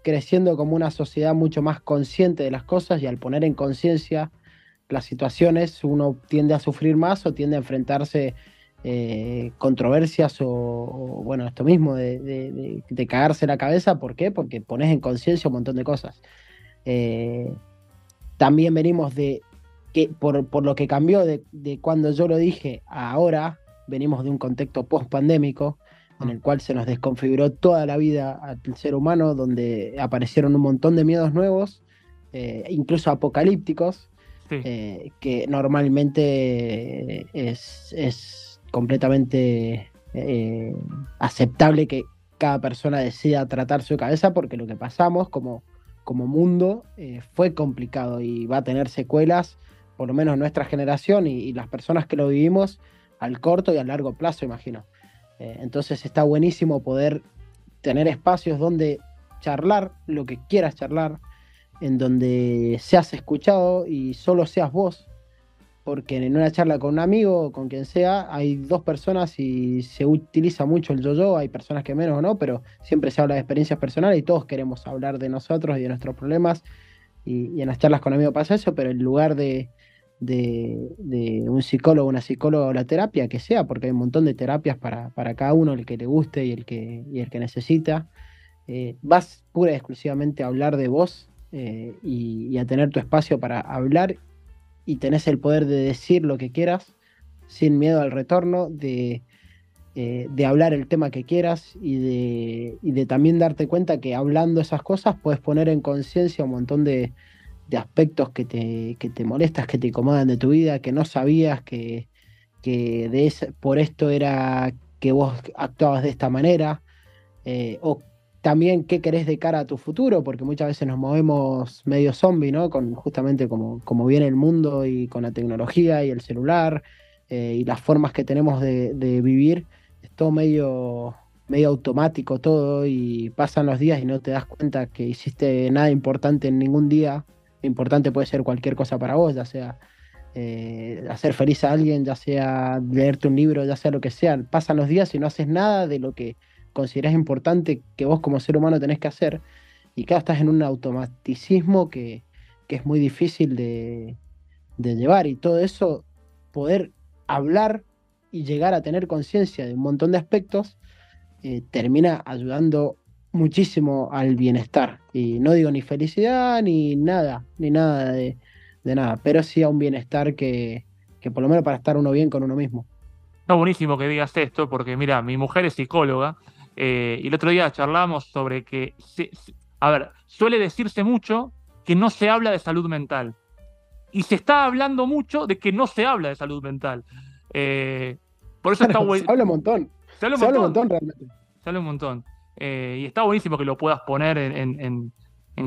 creciendo como una sociedad mucho más consciente de las cosas y al poner en conciencia las situaciones uno tiende a sufrir más o tiende a enfrentarse eh, controversias o, bueno, esto mismo de, cagarse la cabeza. ¿Por qué? Porque pones en conciencia un montón de cosas. Eh, también venimos de que por, por lo que cambió de, cuando yo lo dije a ahora, venimos de un contexto post pandémico en el cual se nos desconfiguró toda la vida al ser humano, donde aparecieron un montón de miedos nuevos, eh, incluso apocalípticos, eh, que normalmente es, completamente eh, aceptable que cada persona decida tratar su cabeza, porque lo que pasamos como, como mundo fue complicado y va a tener secuelas, por lo menos nuestra generación y las personas que lo vivimos, al corto y a largo plazo, imagino. Eh, entonces está buenísimo poder tener espacios donde charlar lo que quieras charlar, en donde seas escuchado y solo seas vos, porque en una charla con un amigo o con quien sea, hay dos personas y se utiliza mucho el yo-yo, hay personas que menos o no, pero siempre se habla de experiencias personales y todos queremos hablar de nosotros y de nuestros problemas, y, y en las charlas con amigos pasa eso, pero en lugar de, de, un psicólogo, una psicóloga o la terapia que sea, porque hay un montón de terapias para, cada uno, el que le guste y el que, el que necesita. Eh, vas pura y exclusivamente a hablar de vos eh, y, a tener tu espacio para hablar y tenés el poder de decir lo que quieras sin miedo al retorno, de, eh, de hablar el tema que quieras y de, y de también darte cuenta que hablando esas cosas puedes poner en conciencia un montón de, de aspectos que te, que te molestas, que te incomodan de tu vida, que no sabías que, que de por esto era que vos actuabas de esta manera, eh, o también qué querés de cara a tu futuro, porque muchas veces nos movemos medio zombie, ¿no? Con justamente como, como viene el mundo y con la tecnología y el celular eh, y las formas que tenemos de, vivir, es todo medio, medio automático todo y pasan los días y no te das cuenta que hiciste nada importante en ningún día. Importante puede ser cualquier cosa para vos, ya sea eh, hacer feliz a alguien, ya sea leerte un libro, ya sea lo que sea. Pasan los días y no haces nada de lo que consideras importante que vos como ser humano tenés que hacer. Y cada estás en un automaticismo que, que es muy difícil de, de llevar. Y todo eso, poder hablar y llegar a tener conciencia de un montón de aspectos, eh, termina ayudando muchísimo al bienestar. Y no digo ni felicidad ni nada, ni nada de, nada, pero sí a un bienestar que, que, por lo menos para estar uno bien con uno mismo. No, buenísimo que digas esto, porque mira, mi mujer es psicóloga eh, y el otro día charlamos sobre que, a ver, suele decirse mucho que no se habla de salud mental. Y se está hablando mucho de que no se habla de salud mental. Eh, por eso está Se habla un montón. Se habla un, montón. realmente. Se habla un montón. Eh, y está buenísimo que lo puedas poner en,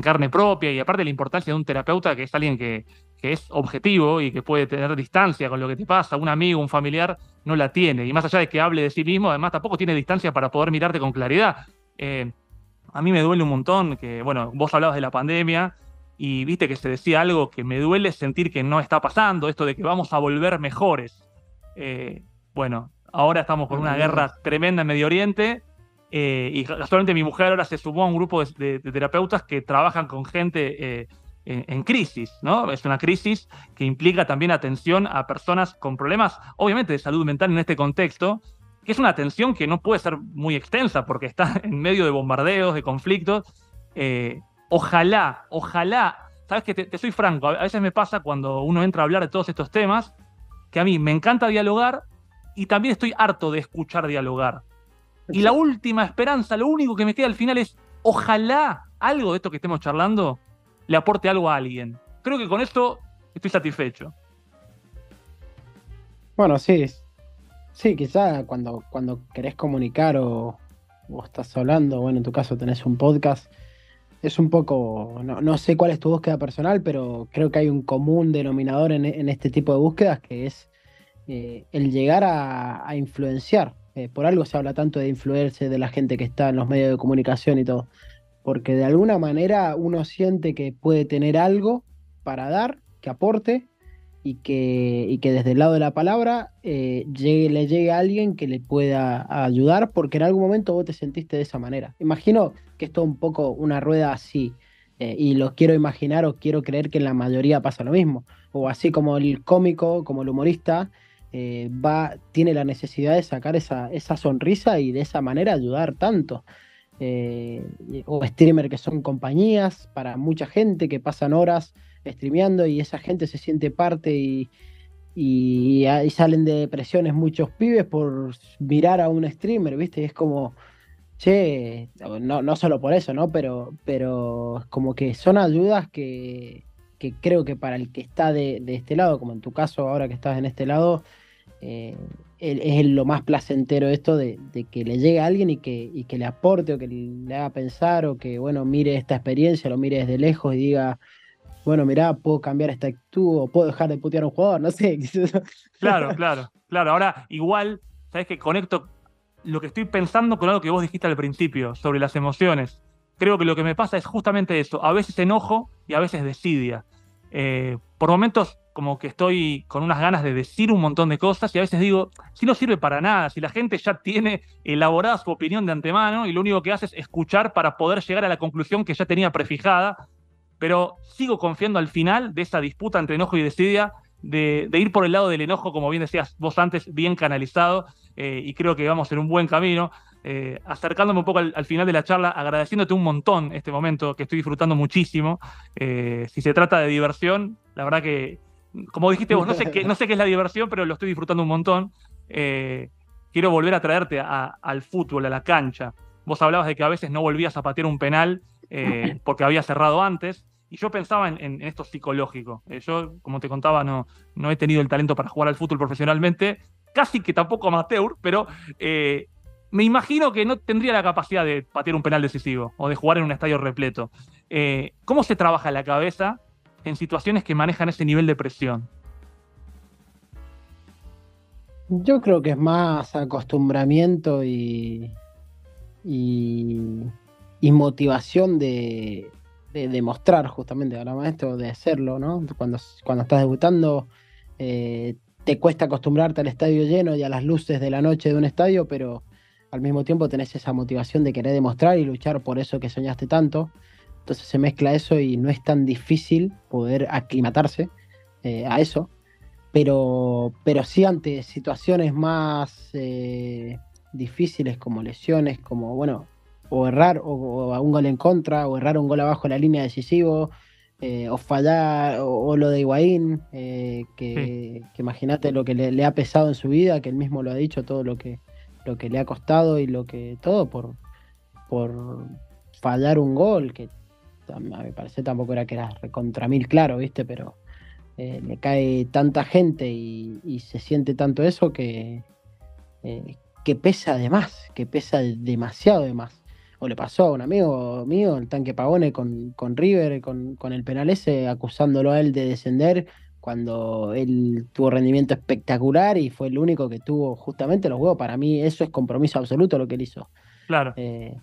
carne propia y aparte la importancia de un terapeuta que es alguien que, es objetivo y que puede tener distancia con lo que te pasa, un amigo, un familiar, no la tiene. Y más allá de que hable de sí mismo, además tampoco tiene distancia para poder mirarte con claridad. Eh, a mí me duele un montón que, bueno, vos hablabas de la pandemia y viste que se decía algo que me duele sentir que no está pasando, esto de que vamos a volver mejores. Eh, bueno, ahora estamos con una guerra tremenda en Medio Oriente eh, y casualmente mi mujer ahora se sumó a un grupo de, terapeutas que trabajan con gente eh, en, crisis, ¿no? Es una crisis que implica también atención a personas con problemas, obviamente, de salud mental en este contexto, que es una atención que no puede ser muy extensa porque está en medio de bombardeos, de conflictos. ojalá, ojalá, sabes que te soy franco, a veces me pasa cuando uno entra a hablar de todos estos temas, que a mí me encanta dialogar y también estoy harto de escuchar dialogar. Y la última esperanza, lo único que me queda al final es, ojalá algo de esto que estemos charlando le aporte algo a alguien. Creo que con esto estoy satisfecho. Bueno, sí. Sí, quizá cuando, cuando querés comunicar o, estás hablando, bueno, en tu caso tenés un podcast, es un poco, no, sé cuál es tu búsqueda personal, pero creo que hay un común denominador en, este tipo de búsquedas que es eh, el llegar a, influenciar. Eh, por algo se habla tanto de influirse de la gente que está en los medios de comunicación y todo, porque de alguna manera uno siente que puede tener algo para dar, que aporte, y que, desde el lado de la palabra eh, llegue, le llegue a alguien que le pueda ayudar, porque en algún momento vos te sentiste de esa manera. Imagino que esto es un poco una rueda así, eh, y lo quiero imaginar o quiero creer que en la mayoría pasa lo mismo. O así como el cómico, como el humorista, eh, va, tiene la necesidad de sacar esa, esa sonrisa y de esa manera ayudar tanto. o streamer que son compañías para mucha gente que pasan horas streameando y esa gente se siente parte y, y, salen de depresiones muchos pibes por mirar a un streamer, ¿viste? es como, che, no, no solo por eso, ¿no? Pero, pero como que son ayudas que, que creo que para el que está de, este lado, como en tu caso ahora que estás en este lado, eh, es lo más placentero esto de, que le llegue a alguien y que, y que le aporte o que le haga pensar o que, bueno, mire esta experiencia, lo mire desde lejos y diga, bueno, mirá, puedo cambiar esta actitud o puedo dejar de putear a un jugador, no sé. Claro, claro, claro. Ahora, igual, sabes que conecto lo que estoy pensando con algo que vos dijiste al principio sobre las emociones. Creo que lo que me pasa es justamente eso. A veces enojo y a veces desidia. Eh, por momentos como que estoy con unas ganas de decir un montón de cosas y a veces digo, si no sirve para nada, si la gente ya tiene elaborada su opinión de antemano y lo único que hace es escuchar para poder llegar a la conclusión que ya tenía prefijada, pero sigo confiando al final de esa disputa entre enojo y desidia, de, ir por el lado del enojo, como bien decías vos antes, bien canalizado, eh, y creo que vamos en un buen camino. Eh, acercándome un poco al, final de la charla, agradeciéndote un montón este momento que estoy disfrutando muchísimo. Eh, si se trata de diversión, la verdad que, como dijiste vos, no sé qué, no sé qué es la diversión, pero lo estoy disfrutando un montón. quiero volver a traerte al fútbol, a la cancha. Vos hablabas de que a veces no volvías a patear un penal porque había cerrado antes. Y yo pensaba en, esto psicológico. Eh, yo, como te contaba, no, no he tenido el talento para jugar al fútbol profesionalmente, casi que tampoco amateur, pero eh, me imagino que no tendría la capacidad de patear un penal decisivo o de jugar en un estadio repleto. Eh, ¿Cómo se trabaja la cabeza en situaciones que manejan ese nivel de presión? Yo creo que es más acostumbramiento y, motivación de, demostrar justamente, hablamos esto, de hacerlo, ¿no? Cuando, cuando estás debutando, eh, te cuesta acostumbrarte al estadio lleno y a las luces de la noche de un estadio, pero al mismo tiempo tenés esa motivación de querer demostrar y luchar por eso que soñaste tanto. Entonces se mezcla eso y no es tan difícil poder aclimatarse eh, a eso. Pero, pero sí ante situaciones más eh, difíciles como lesiones, como, bueno, o errar o, un gol en contra, o errar un gol abajo en la línea decisivo, eh, o fallar, o, lo de Higuaín, que, imagínate lo que le, ha pesado en su vida, que él mismo lo ha dicho, todo lo que, lo que le ha costado y lo que, todo por, por fallar un gol, que a me parece tampoco era que era contra mil claro, ¿viste? Pero eh, le cae tanta gente y, se siente tanto eso que, eh, que pesa de más, que pesa demasiado de más. O le pasó a un amigo mío, el tanque Pagone, con, con River, con, con el penal ese, acusándolo a él de descender cuando él tuvo rendimiento espectacular y fue el único que tuvo justamente los huevos. Para mí eso es compromiso absoluto lo que él hizo. Claro. Eh,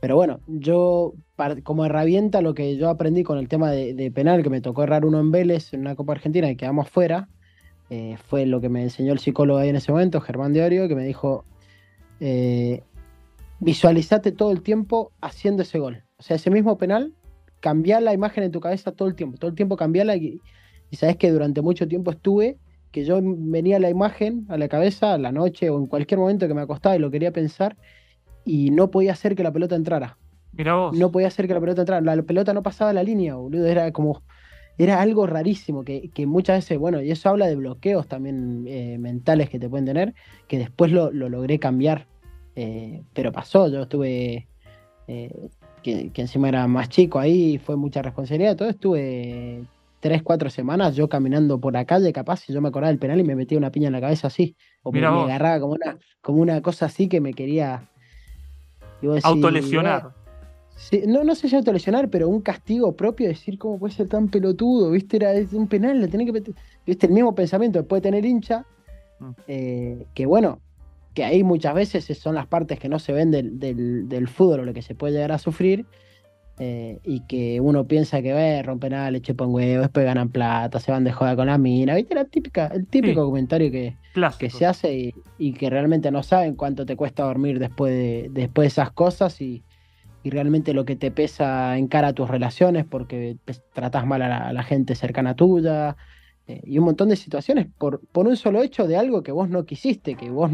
pero bueno, yo como herramienta lo que yo aprendí con el tema de, penal, que me tocó errar uno en Vélez en una Copa Argentina y quedamos fuera, eh, fue lo que me enseñó el psicólogo ahí en ese momento, Germán de Orio, que me dijo, eh, visualizate todo el tiempo haciendo ese gol. O sea, ese mismo penal, cambiar la imagen en tu cabeza todo el tiempo, todo el tiempo cambiarla y, y sabes que durante mucho tiempo estuve que yo venía la imagen a la cabeza a la noche o en cualquier momento que me acostaba y lo quería pensar y no podía hacer que la pelota entrara. Mira vos. No podía hacer que la pelota entrara. La pelota no pasaba la línea, boludo. Era como. Era algo rarísimo que, muchas veces, bueno, y eso habla de bloqueos también eh, mentales que te pueden tener, que después lo, logré cambiar. Eh, pero pasó, yo estuve. Eh, que, encima era más chico ahí, fue mucha responsabilidad. Todo estuve tres, cuatro semanas yo caminando por la calle, capaz, y yo me acordaba del penal y me metía una piña en la cabeza así. O me, agarraba como una, como una cosa así que me quería Autolesionar. no, no sé si autolesionar, pero un castigo propio, decir cómo puede ser tan pelotudo, ¿viste? Era un penal, le tenés que ¿Viste? El mismo pensamiento que puede tener hincha, mm. eh, que bueno, que ahí muchas veces son las partes que no se ven del, del, fútbol o lo que se puede llegar a sufrir, eh, y que uno piensa que ve, rompen nada, le chupan huevo, después ganan plata, se van de joda con la mina, ¿viste? La típica, el típico comentario que, que se hace y, que realmente no saben cuánto te cuesta dormir después de, después de esas cosas y, realmente lo que te pesa en cara a tus relaciones porque tratas mal a la, gente cercana tuya eh, y un montón de situaciones por, por un solo hecho de algo que vos no quisiste, que vos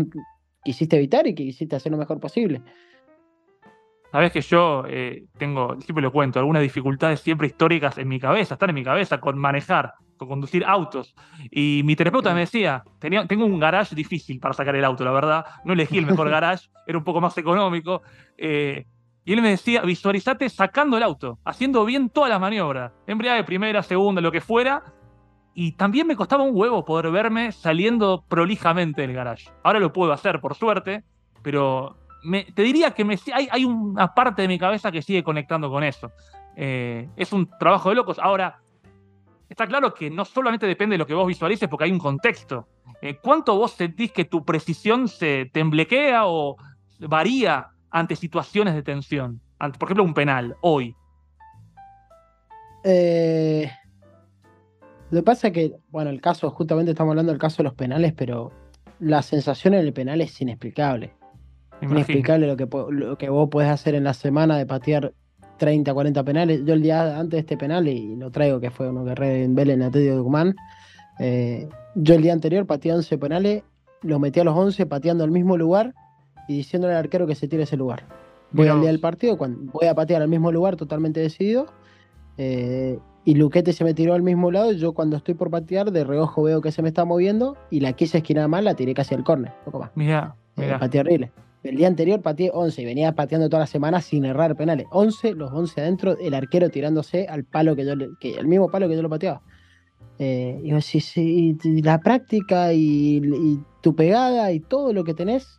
quisiste evitar y que quisiste hacer lo mejor posible. Sabes que yo eh, tengo, siempre lo cuento, algunas dificultades siempre históricas en mi cabeza, están en mi cabeza con manejar, con conducir autos. Y mi terapeuta me decía, tenía, tengo un garage difícil para sacar el auto, la verdad. No elegí el mejor garage, era un poco más económico. Eh, y él me decía, visualizate sacando el auto, haciendo bien todas las maniobras. Embriague primera, segunda, lo que fuera. Y también me costaba un huevo poder verme saliendo prolijamente del garage. Ahora lo puedo hacer, por suerte, pero te diría que hay, una parte de mi cabeza que sigue conectando con eso. Eh, es un trabajo de locos. Ahora, está claro que no solamente depende de lo que vos visualices, porque hay un contexto. Eh, ¿Cuánto vos sentís que tu precisión se temblequea o varía ante situaciones de tensión? Por ejemplo, un penal, hoy. Eh, lo que pasa es que, bueno, el caso, justamente estamos hablando del caso de los penales, pero la sensación en el penal es inexplicable inexplicable lo que, lo que vos podés hacer en la semana de patear 30, 40 penales. Yo el día antes de este penal, y lo traigo que fue uno que re en Vélez en Atlético de Tucumán, eh, yo el día anterior pateé 11 penales, los metí a los 11 pateando al mismo lugar y diciéndole al arquero que se tire ese lugar. Voy al día del partido, cuando voy a patear al mismo lugar totalmente decidido. Eh, y Luquete se me tiró al mismo lado. Yo cuando estoy por patear, de reojo veo que se me está moviendo y la quise esquinar mal, la tiré casi al córner. Poco más. Mira, eh, mira. pateé horrible. El día anterior pateé 11 y venía pateando toda la semana sin errar penales. 11, los 11 adentro, el arquero tirándose al palo que yo, el mismo palo que yo lo pateaba. Eh, y la práctica y, tu pegada y todo lo que tenés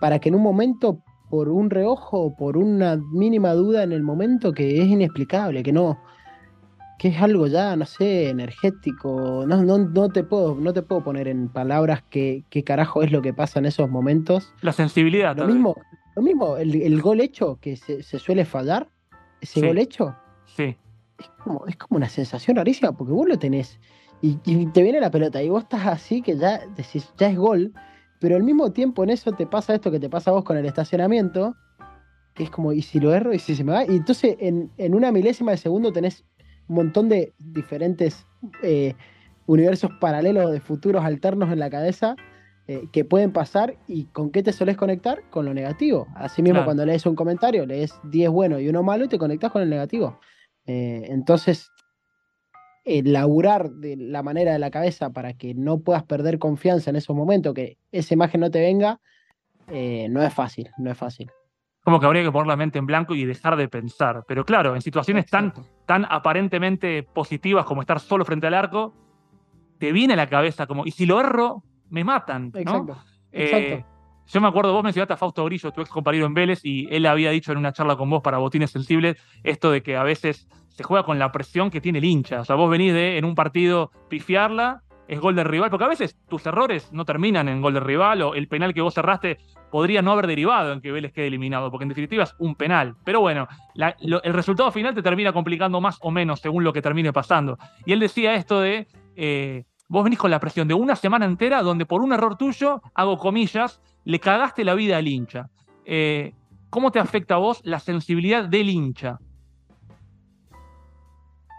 para que en un momento, por un reojo, por una mínima duda en el momento que es inexplicable, que no, que es algo ya, no sé, energético. No, no, no, te, puedo, no te puedo poner en palabras qué, qué carajo es lo que pasa en esos momentos. La sensibilidad. Lo mismo, lo mismo el, gol hecho que se, suele fallar, ese gol hecho. Sí. Es como, es como una sensación rarísima porque vos lo tenés y, te viene la pelota y vos estás así que ya decís, ya es gol, pero al mismo tiempo en eso te pasa esto que te pasa a vos con el estacionamiento, que es como, ¿y si lo erro? ¿Y si se me va? Y entonces en, en una milésima de segundo tenés un montón de diferentes eh, universos paralelos de futuros alternos en la cabeza eh, que pueden pasar y con qué te solés conectar con lo negativo. Así mismo cuando lees un comentario, lees 10 buenos y uno malo y te conectas con el negativo. Eh, entonces, laburar de la manera de la cabeza para que no puedas perder confianza en esos momentos, que esa imagen no te venga, no es fácil, no es fácil como que habría que poner la mente en blanco y dejar de pensar. Pero claro, en situaciones tan, tan aparentemente positivas como estar solo frente al arco, te viene a la cabeza como, y si lo erro, me matan. Exacto. Eh, yo me acuerdo, vos mencionaste a Fausto Grillo, tu ex compañero en Vélez, y él había dicho en una charla con vos para Botines Sensibles esto de que a veces se juega con la presión que tiene el hincha. O sea, vos venís de en un partido pifiarla es gol del rival, porque a veces tus errores no terminan en gol del rival o el penal que vos cerraste podría no haber derivado en que Vélez quede eliminado, porque en definitiva es un penal. Pero bueno, el resultado final te termina complicando más o menos según lo que termine pasando. Y él decía esto de, eh, vos venís con la presión de una semana entera donde por un error tuyo, hago comillas, le cagaste la vida al hincha. Eh, ¿Cómo te afecta a vos la sensibilidad del hincha?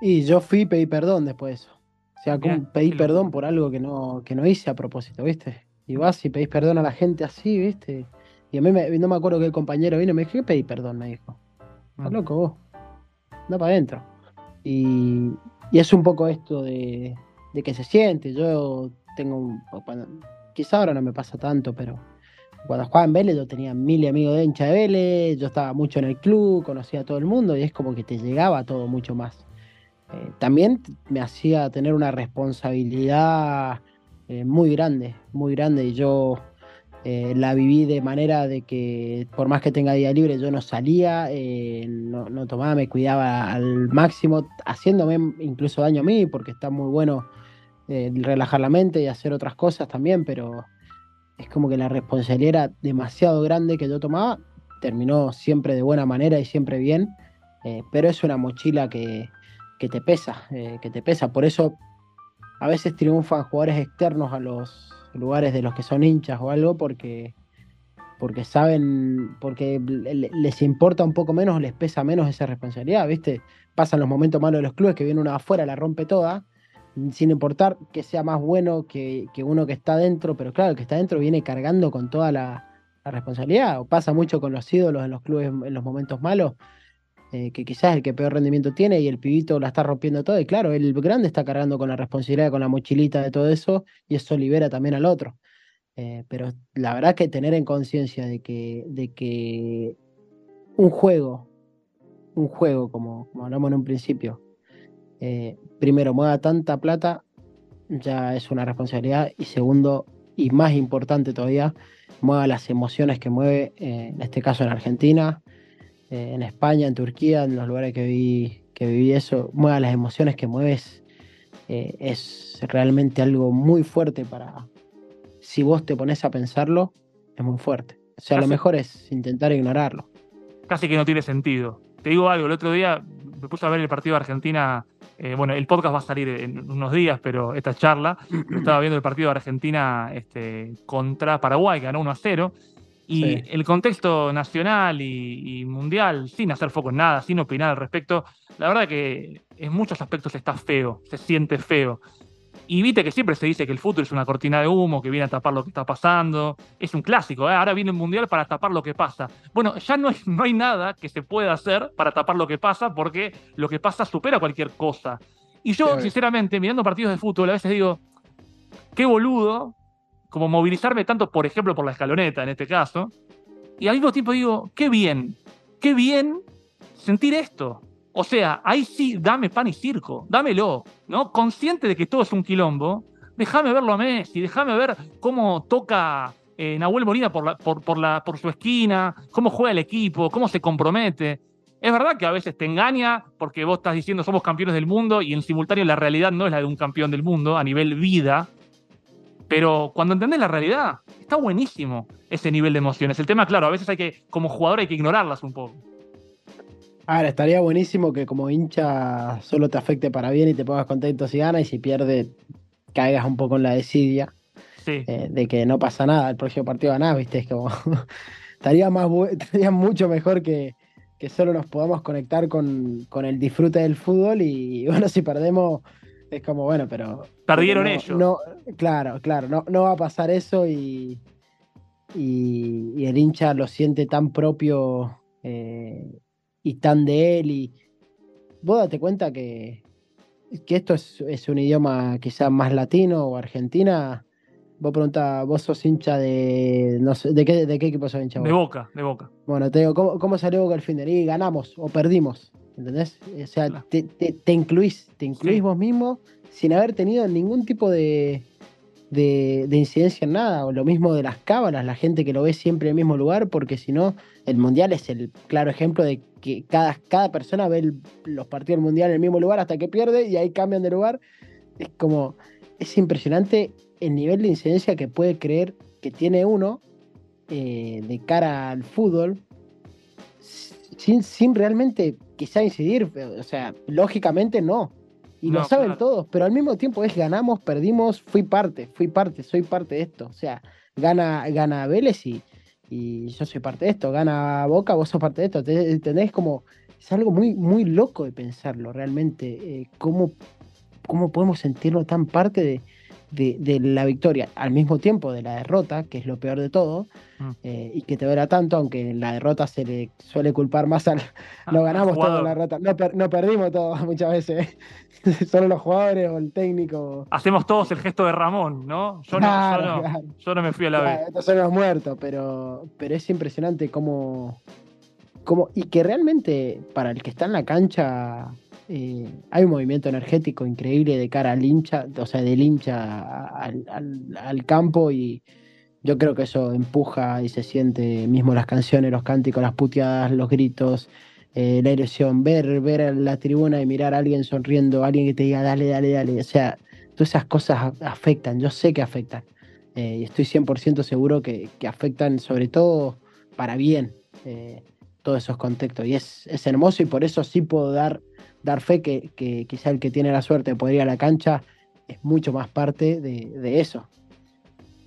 Y yo fui y pedí perdón después de eso. O sea, como pedí perdón por algo que no, que no hice a propósito, ¿viste? Y vas y pedís perdón a la gente así, ¿viste? Y a mí no me acuerdo que el compañero vino y me dijo, ¿qué pedí perdón? Me dijo. Estás mm. loco vos. No para adentro. Y, y, es un poco esto de, de, que se siente. Yo tengo un. quizá ahora no me pasa tanto, pero cuando jugaba en Vélez yo tenía mil amigos de hincha de Vélez, yo estaba mucho en el club, conocía a todo el mundo y es como que te llegaba todo mucho más. Eh, también me hacía tener una responsabilidad eh, muy grande, muy grande. Y yo eh, la viví de manera de que por más que tenga día libre, yo no salía, no, tomaba, me cuidaba al máximo, haciéndome incluso daño a mí, porque está muy bueno relajar la mente y hacer otras cosas también, pero es como que la responsabilidad era demasiado grande que yo tomaba. Terminó siempre de buena manera y siempre bien, pero es una mochila que, que te pesa, eh, que te pesa. Por eso a veces triunfan jugadores externos a los lugares de los que son hinchas o algo porque porque saben, porque les importa un poco menos, les pesa menos esa responsabilidad, ¿viste? Pasan los momentos malos de los clubes que viene uno afuera, la rompe toda, sin importar que sea más bueno que, uno que está dentro, pero claro, el que está dentro viene cargando con toda la, la responsabilidad, o pasa mucho con los ídolos en los clubes en los momentos malos, eh, que quizás es el que peor rendimiento tiene y el pibito la está rompiendo todo. Y claro, el grande está cargando con la responsabilidad, con la mochilita de todo eso, y eso libera también al otro. Eh, pero la verdad que tener en conciencia de que, de que un juego, un juego, como, hablamos en un principio, eh, primero mueva tanta plata, ya es una responsabilidad, y segundo, y más importante todavía, mueva las emociones que mueve, en este caso en Argentina, eh, en España, en Turquía, en los lugares que viví, que viví eso, mueva las emociones que mueves, eh, es realmente algo muy fuerte para, si vos te pones a pensarlo, es muy fuerte. O sea, lo mejor es intentar ignorarlo. Casi que no tiene sentido. Te digo algo, el otro día me puse a ver el partido de Argentina, eh, bueno, el podcast va a salir en unos días, pero esta charla, estaba viendo el partido de Argentina este, contra Paraguay, ganó 1 a 0, y el contexto nacional y, mundial, sin hacer foco en nada, sin opinar al respecto, la verdad que en muchos aspectos está feo, se siente feo. Y viste que siempre se dice que el fútbol es una cortina de humo, que viene a tapar lo que está pasando. Es un clásico, ¿eh? ahora viene el mundial para tapar lo que pasa. Bueno, ya no no hay nada que se pueda hacer para tapar lo que pasa, porque lo que pasa supera cualquier cosa. Y yo, sinceramente, mirando partidos de fútbol, a veces digo, qué boludo como movilizarme tanto, por ejemplo, por la escaloneta en este caso, y al mismo tiempo digo, qué bien, qué bien sentir esto. O sea, ahí sí, dame pan y circo, dámelo, ¿no? Consciente de que todo es un quilombo, déjame verlo a Messi, déjame ver cómo toca eh, Nahuel Molina por, por, por, la, por su esquina, cómo juega el equipo, cómo se compromete. Es verdad que a veces te engaña porque vos estás diciendo somos campeones del mundo y en simultáneo la realidad no es la de un campeón del mundo a nivel vida. Pero cuando entendés la realidad, está buenísimo ese nivel de emociones. El tema, claro, a veces hay que, como jugador, hay que ignorarlas un poco. Ahora, estaría buenísimo que como hincha solo te afecte para bien y te pongas contento si gana y si pierde caigas un poco en la desidia eh, de que no pasa nada, el próximo partido ganás, ¿viste? Es como. estaría, más estaría mucho mejor que, que solo nos podamos conectar con, con, el disfrute del fútbol y, bueno, si perdemos es como, bueno, pero... Perdieron ellos. No, claro, claro, no, no va a pasar eso y, y, el hincha lo siente tan propio eh, y tan de él y vos date cuenta que, que esto es, es un idioma quizás más latino o argentina Vos preguntás, vos sos hincha de. No sé, ¿de qué, de qué equipo sos hincha? De Boca, de Boca. Bueno, te digo, ¿cómo, salió Boca al fin de Y ganamos o perdimos. ¿Entendés? O sea, te, te, incluís, te incluís vos mismo sin haber tenido ningún tipo de, de, incidencia en nada. O lo mismo de las cábalas, la gente que lo ve siempre en el mismo lugar, porque si no, el mundial es el claro ejemplo de que cada, cada persona ve los partidos del mundial en el mismo lugar hasta que pierde y ahí cambian de lugar. Es como. Es impresionante el nivel de incidencia que puede creer que tiene uno eh, de cara al fútbol sin, sin realmente quizá incidir. O sea, lógicamente no. Y lo saben todos, pero al mismo tiempo es ganamos, perdimos, fui parte, fui parte, soy parte de esto. O sea, gana, gana Vélez y, y yo soy parte de esto, gana Boca, vos sos parte de esto. ¿Entendés? Como, es algo muy, muy loco de pensarlo realmente. Eh, cómo, ¿Cómo podemos sentirlo tan parte de, de, la victoria al mismo tiempo de la derrota, que es lo peor de todo, mm. eh, y que te verá tanto, aunque en la derrota se le suele culpar más al... No ganamos toda la derrota, no, perdimos todo muchas veces, solo los jugadores o el técnico. Hacemos todos el gesto de Ramón, ¿no? Yo no, yo no, me fui a la vez. Estos son los muertos, pero, pero es impresionante cómo, cómo... Y que realmente para el que está en la cancha eh, hay un movimiento energético increíble de cara al hincha, o sea, del hincha al, campo y yo creo que eso empuja y se siente mismo las canciones, los cánticos, las puteadas, los gritos, eh, la ilusión, ver, ver a la tribuna y mirar a alguien sonriendo, alguien que te diga dale, dale, dale, o sea, todas esas cosas afectan, yo sé que afectan eh, y estoy 100% seguro que, afectan sobre todo para bien todos esos contextos y es, es hermoso y por eso sí puedo dar dar fe que, quizá el que tiene la suerte de poder ir a la cancha es mucho más parte de, eso.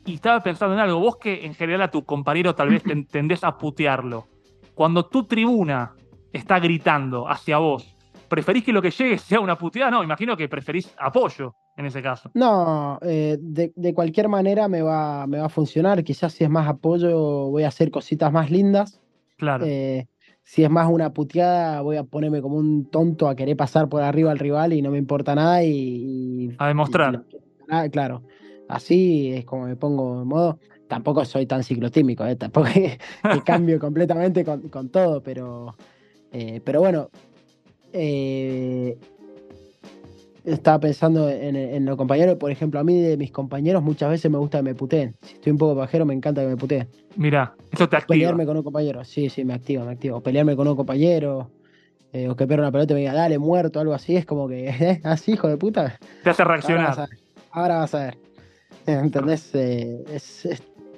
Y estaba pensando en algo, vos que en general a tu compañero tal vez tendés a putearlo. Cuando tu tribuna está gritando hacia vos, ¿preferís que lo que llegue sea una puteada? No, imagino que preferís apoyo en ese caso. No, eh, de, cualquier manera me va, me va a funcionar. Quizás si es más apoyo voy a hacer cositas más lindas. Claro. Eh, si es más una puteada, voy a ponerme como un tonto a querer pasar por arriba al rival y no me importa nada y... a demostrar. claro, así es como me pongo en modo. Tampoco soy tan ciclotímico, ¿eh? tampoco que, cambio completamente con, todo, pero, eh, pero bueno, eh, estaba pensando en, los compañeros, por ejemplo, a mí de mis compañeros muchas veces me gusta que me puteen. Si estoy un poco pajero, me encanta que me puteen. Mira, eso te activa. Pelearme con un compañero, sí, sí, me activa, me activa. O pelearme con un compañero, eh, o que pierda una pelota y me diga, dale, muerto, algo así, es como que, ¿eh? Así, hijo de puta. Te hace reaccionar. Ahora vas a ver. ¿Entendés? Eh, es,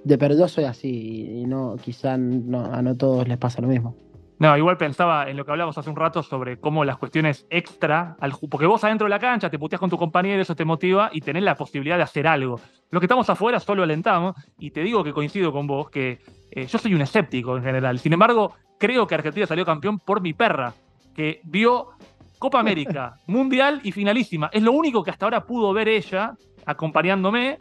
de pero yo soy así y no, quizá no, a no todos les pasa lo mismo. No, igual pensaba en lo que hablamos hace un rato sobre cómo las cuestiones extra, al, porque vos adentro de la cancha te puteas con tu compañero, eso te motiva y tenés la posibilidad de hacer algo. Lo que estamos afuera solo alentamos y te digo que coincido con vos, que eh, yo soy un escéptico en general. Sin embargo, creo que Argentina salió campeón por mi perra, que vio Copa América, Mundial y finalísima. Es lo único que hasta ahora pudo ver ella acompañándome.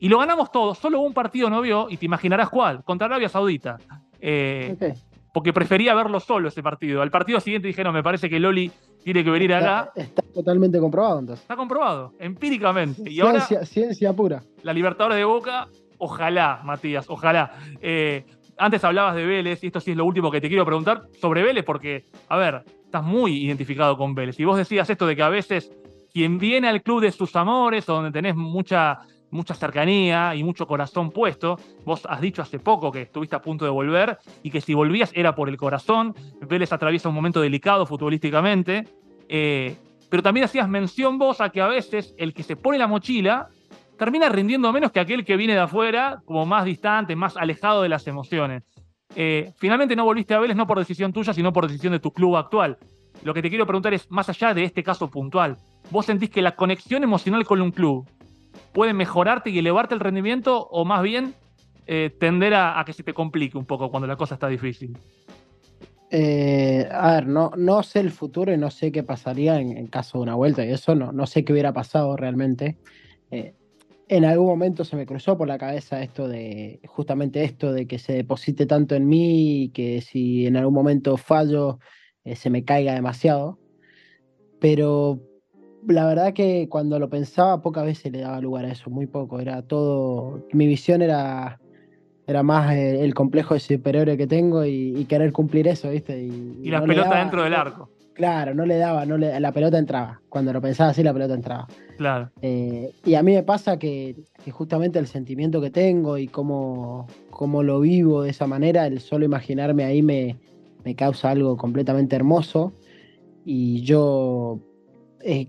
Y lo ganamos todos. Solo un partido no vio, y te imaginarás cuál, contra Arabia Saudita. Eh, porque prefería verlo solo ese partido. Al partido siguiente dije, no, me parece que Loli tiene que venir acá. Está totalmente comprobado entonces. Está comprobado, empíricamente. Y ciencia, ciencia pura. La Libertadores de Boca, ojalá, Matías, ojalá. Eh, antes hablabas de Vélez, y esto sí es lo último que te quiero preguntar sobre Vélez, porque, a ver, estás muy identificado con Vélez. Y vos decías esto de que a veces quien viene al club de sus amores, o donde tenés mucha mucha cercanía y mucho corazón puesto. Vos has dicho hace poco que estuviste a punto de volver y que si volvías era por el corazón. Vélez atraviesa un momento delicado futbolísticamente. Eh, pero también hacías mención vos a que a veces el que se pone la mochila termina rindiendo menos que aquel que viene de afuera, como más distante, más alejado de las emociones. Eh, finalmente no volviste a Vélez no por decisión tuya, sino por decisión de tu club actual. Lo que te quiero preguntar es, más allá de este caso puntual, ¿vos sentís que la conexión emocional con un club puede mejorarte y elevarte el rendimiento o más bien eh, tender a, que se te complique un poco cuando la cosa está difícil? Eh, a ver, no, no sé el futuro y no sé qué pasaría en, caso de una vuelta y eso no, no sé qué hubiera pasado realmente. Eh, en algún momento se me cruzó por la cabeza esto de, justamente esto de que se deposite tanto en mí y que si en algún momento fallo se me caiga demasiado. Pero la verdad que cuando lo pensaba pocas veces le daba lugar a eso, muy poco. Era todo, mi visión era, era más el, complejo de superhéroe que tengo y, querer cumplir eso, ¿viste? Y, la pelota dentro del arco. Claro, no le daba, no le, la pelota entraba. Cuando lo pensaba así, la pelota entraba. Claro. Eh, y a mí me pasa que, justamente el sentimiento que tengo y cómo, cómo, lo vivo de esa manera, el solo imaginarme ahí me, me causa algo completamente hermoso. Y yo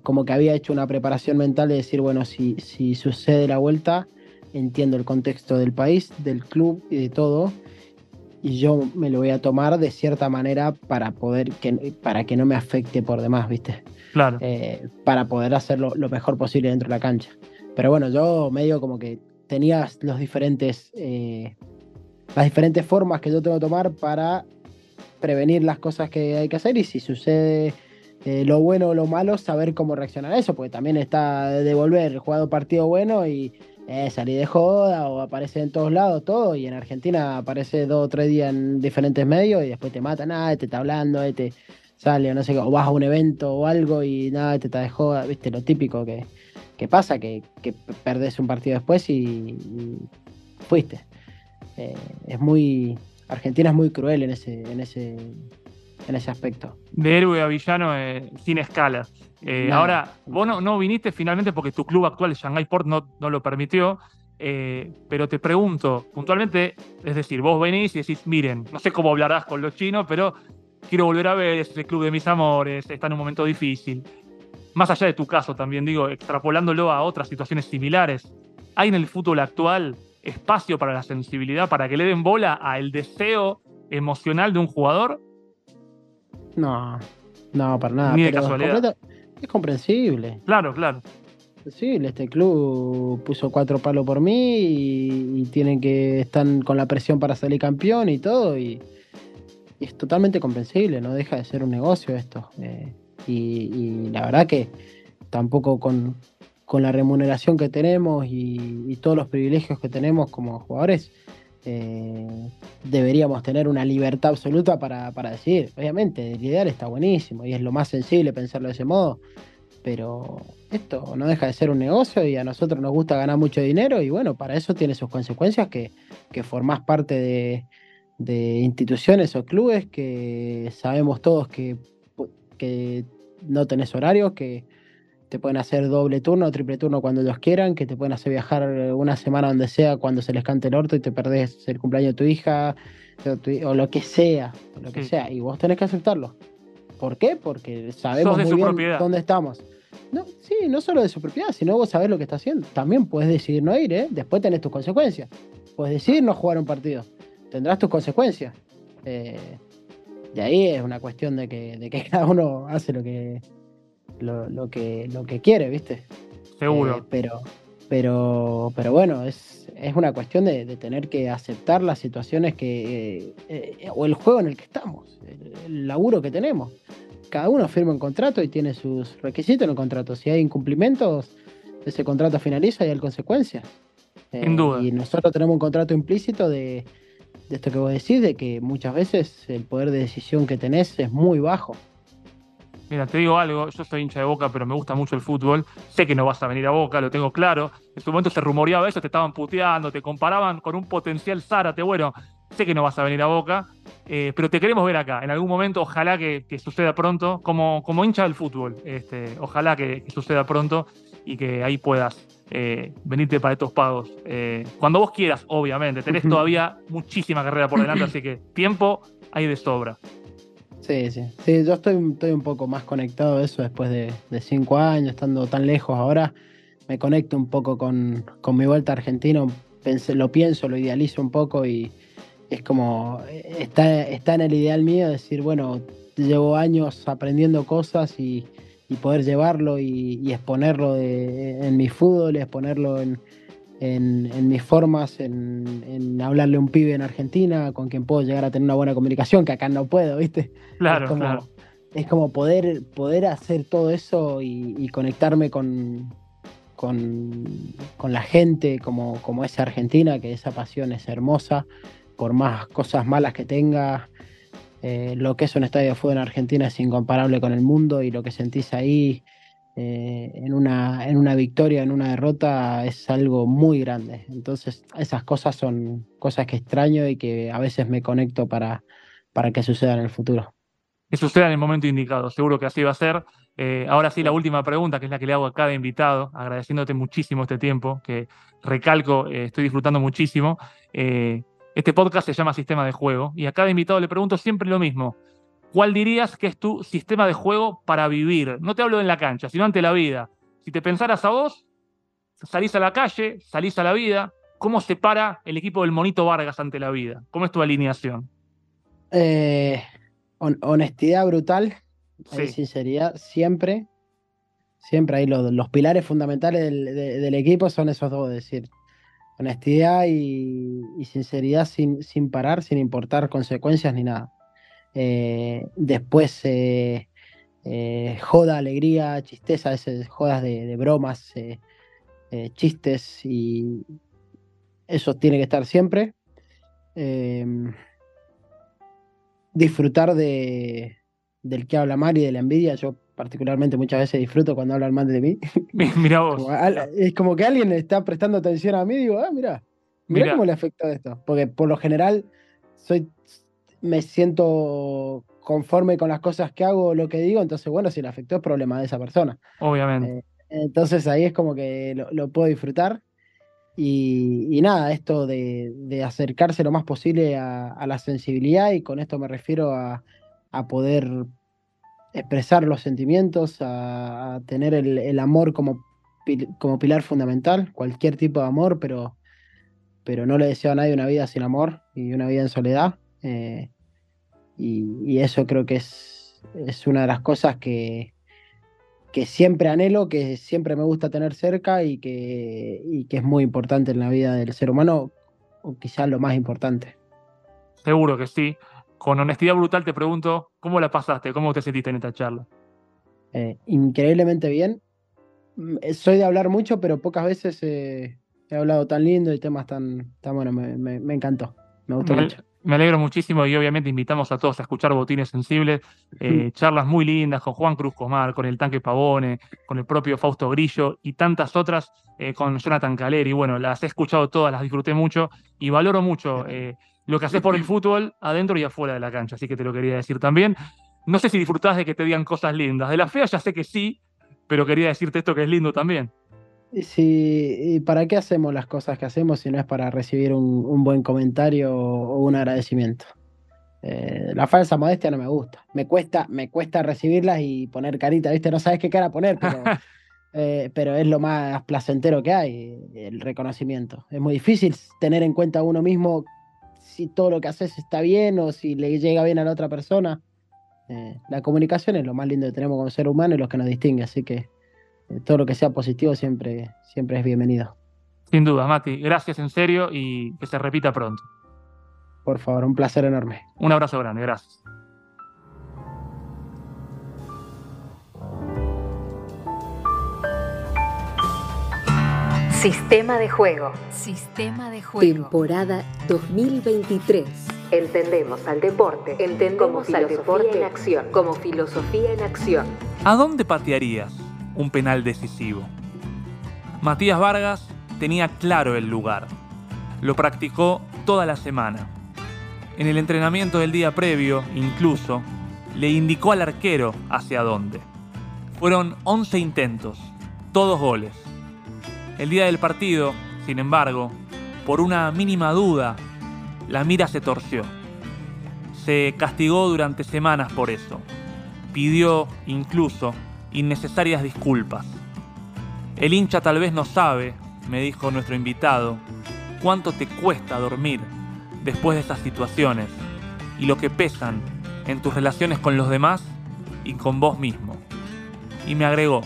como que había hecho una preparación mental de decir, bueno, si, si sucede la vuelta, entiendo el contexto del país, del club y de todo, y yo me lo voy a tomar de cierta manera para poder que, para que no me afecte por demás, ¿viste? Claro. Eh, para poder hacerlo lo mejor posible dentro de la cancha. Pero bueno, yo medio como que tenía los diferentes, eh, las diferentes formas que yo tengo que tomar para prevenir las cosas que hay que hacer y si sucede eh, lo bueno o lo malo, saber cómo reaccionar a eso, porque también está de volver, jugado partido bueno y eh, salir de joda o aparece en todos lados, todo, y en Argentina aparece dos o tres días en diferentes medios y después te matan, nada, te está hablando, te sale o no sé, o vas a un evento o algo y nada, te está de joda, viste, lo típico que, pasa, que, que, perdés un partido después y, fuiste. Eh, es muy, Argentina es muy cruel en ese, en ese en ese aspecto. De héroe a villano eh, sin escalas. Eh, ahora, vos no, viniste finalmente porque tu club actual, Shanghai Port, no, no lo permitió. Eh, pero te pregunto, puntualmente, es decir, vos venís y decís, miren, no sé cómo hablarás con los chinos, pero quiero volver a ver ese club de mis amores, está en un momento difícil. Más allá de tu caso también, digo, extrapolándolo a otras situaciones similares, ¿hay en el fútbol actual espacio para la sensibilidad, para que le den bola al deseo emocional de un jugador? No, no, para nada. Ni de casualidad. Es comprensible. Claro, claro. Sí, este club puso cuatro palos por mí y, tienen que están con la presión para salir campeón y todo y, es totalmente comprensible, no deja de ser un negocio esto. Eh, y, la verdad que tampoco con, la remuneración que tenemos y, todos los privilegios que tenemos como jugadores, eh, deberíamos tener una libertad absoluta para, para, decir. Obviamente, ideal está buenísimo y es lo más sensible pensarlo de ese modo, pero esto no deja de ser un negocio y a nosotros nos gusta ganar mucho dinero y bueno, para eso tiene sus consecuencias que, que formás parte de, de instituciones o clubes que sabemos todos que, que no tenés horarios, que te pueden hacer doble turno o triple turno cuando ellos quieran, que te pueden hacer viajar una semana donde sea cuando se les cante el orto y te perdés el cumpleaños de tu hija o, lo que sea, lo que sea, y vos tenés que aceptarlo. ¿Por qué? Porque sabemos muy bien dónde estamos. No, sí, no solo de su propiedad, sino vos sabés lo que está haciendo. También puedes decidir no ir, ¿eh? Después tenés tus consecuencias. Puedes decidir no jugar un partido. Tendrás tus consecuencias. Eh, de ahí es una cuestión de que, de que cada uno hace lo que, lo, que, lo que quiere, ¿viste? Seguro. Eh, pero, pero, pero bueno, es, es una cuestión de, tener que aceptar las situaciones que. Eh, eh, o el juego en el que estamos, el, laburo que tenemos. Cada uno firma un contrato y tiene sus requisitos en el contrato. Si hay incumplimientos, ese contrato finaliza y hay consecuencias. Sin duda. Y nosotros tenemos un contrato implícito de, de esto que vos decís, de que muchas veces el poder de decisión que tenés es muy bajo. Mira, te digo algo, yo soy hincha de Boca, pero me gusta mucho el fútbol. Sé que no vas a venir a Boca, lo tengo claro. En su momento se rumoreaba eso, te estaban puteando, te comparaban con un potencial Zárate. Bueno, sé que no vas a venir a Boca, eh, pero te queremos ver acá. En algún momento, ojalá que, suceda pronto, como, como hincha del fútbol. Este, ojalá que, suceda pronto y que ahí puedas eh, venirte para estos pagos. Eh, cuando vos quieras, obviamente. Tenés todavía muchísima carrera por delante, así que tiempo hay de sobra. Sí, sí. Sí, yo estoy, estoy un poco más conectado a eso después de, cinco años, estando tan lejos ahora. Me conecto un poco con, con mi vuelta a Argentina. lo pienso, lo idealizo un poco y es como, está, está en el ideal mío decir, bueno, llevo años aprendiendo cosas y, poder llevarlo y, exponerlo en mi fútbol, exponerlo en, en, mis formas, en, hablarle a un pibe en Argentina con quien puedo llegar a tener una buena comunicación, que acá no puedo, ¿viste? Claro, es como, claro. Es como poder, poder hacer todo eso y, conectarme con, con, la gente como, como es Argentina, que esa pasión es hermosa, por más cosas malas que tenga, eh, lo que es un estadio de fútbol en Argentina es incomparable con el mundo y lo que sentís ahí eh, en, una, en una victoria, en una derrota, es algo muy grande. Entonces, esas cosas son cosas que extraño y que a veces me conecto para, para que suceda en el futuro. Que suceda en el momento indicado, seguro que así va a ser. Eh, ahora sí, la última pregunta, que es la que le hago a cada invitado, agradeciéndote muchísimo este tiempo, que recalco, estoy disfrutando muchísimo. Este podcast se llama Sistema de Juego y a cada invitado le pregunto siempre lo mismo. ¿Cuál dirías que es tu sistema de juego para vivir? No te hablo en la cancha, sino ante la vida. Si te pensaras a vos, salís a la calle, salís a la vida, ¿cómo se para el equipo del Monito Vargas ante la vida? ¿Cómo es tu alineación? Eh, honestidad brutal, sinceridad, siempre. Siempre ahí los, pilares fundamentales del, del, equipo son esos dos, es decir, honestidad y, sinceridad sin, sin, parar, sin importar consecuencias ni nada. Eh, después, eh, eh, joda, alegría, chisteza, ese, jodas de, bromas, chistes y eso tiene que estar siempre. disfrutar de, del que habla mal y de la envidia. Yo particularmente muchas veces disfruto cuando hablan mal de mí. Mira vos. es como que alguien está prestando atención a mí y digo, ah, mira, mira cómo le afecta esto. Porque por lo general soy, me siento conforme con las cosas que hago o lo que digo, entonces bueno, si le afectó es problema de esa persona. Obviamente. Eh, entonces ahí es como que lo, puedo disfrutar. Y, nada, esto de, acercarse lo más posible a, la sensibilidad y con esto me refiero a, a poder expresar los sentimientos, a, tener el, amor como, como, pilar fundamental, cualquier tipo de amor, pero, pero no le deseo a nadie una vida sin amor y una vida en soledad. Eh, y, eso creo que es, es una de las cosas que, que siempre anhelo, que siempre me gusta tener cerca y que, y que es muy importante en la vida del ser humano, o quizás lo más importante. Seguro que sí con honestidad brutal te pregunto, ¿cómo la pasaste? ¿Cómo te sentiste en esta charla? Eh, increíblemente bien. Mm, eh, soy de hablar mucho, pero pocas veces he hablado tan lindo y temas tan, tan buenos. Me, encantó. Me gustó mucho. Me alegro muchísimo y obviamente invitamos a todos a escuchar Botines Sensibles, eh, charlas muy lindas con Juan Cruz Comar, con el Tanque Pavone, con el propio Fausto Grillo y tantas otras con Jonathan Caleri. Bueno, las he escuchado todas, las disfruté mucho y valoro mucho lo que haces por el fútbol adentro y afuera de la cancha, así que te lo quería decir también. No sé si disfrutás de que te digan cosas lindas. De la fea ya sé que sí, pero quería decirte esto que es lindo también. ¿Y, si, para qué hacemos las cosas que hacemos si no es para recibir un, buen comentario o un agradecimiento? Eh, la falsa modestia no me gusta. Me cuesta, me cuesta recibirlas y poner carita, ¿viste? No sabes qué cara poner, pero, eh, pero es lo más placentero que hay, el reconocimiento. Es muy difícil tener en cuenta a uno mismo si todo lo que haces está bien o si le llega bien a la otra persona. Eh, la comunicación es lo más lindo que tenemos como ser humano y lo que nos distingue, así que todo lo que sea positivo siempre, siempre es bienvenido. Sin duda, Mati. Gracias en serio y que se repita pronto. Por favor, un placer enorme. Un abrazo grande, gracias. Sistema de juego. Sistema de juego. Temporada 2023. Entendemos al deporte. Entendemos al deporte en acción. Como filosofía en acción. ¿A dónde patearías un penal decisivo? Matías Vargas tenía claro el lugar. Lo practicó toda la semana. En el entrenamiento del día previo, incluso, le indicó al arquero hacia dónde. Fueron 11 intentos, todos goles. El día del partido, sin embargo, por una mínima duda, la mira se torció. Se castigó durante semanas por eso. Pidió, incluso, innecesarias disculpas. El hincha tal vez no sabe, me dijo nuestro invitado, cuánto te cuesta dormir después de esas situaciones y lo que pesan en tus relaciones con los demás y con vos mismo. Y me agregó,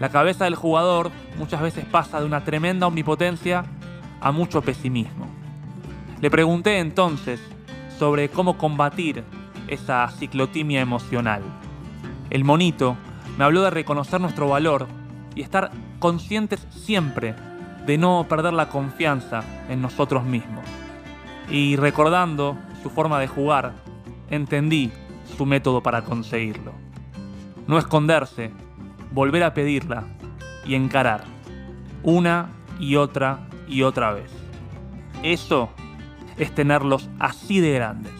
la cabeza del jugador muchas veces pasa de una tremenda omnipotencia a mucho pesimismo. Le pregunté entonces sobre cómo combatir esa ciclotimia emocional. El monito me habló de reconocer nuestro valor y estar conscientes siempre de no perder la confianza en nosotros mismos. Y recordando su forma de jugar, entendí su método para conseguirlo. No esconderse, volver a pedirla y encarar, una y otra y otra vez. Eso es tenerlos así de grandes.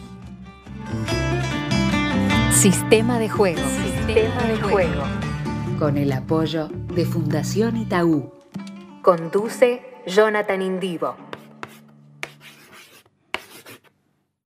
Sistema de juego. Sistema de juego. Con el apoyo de Fundación Itaú. Conduce Jonathan Indivo.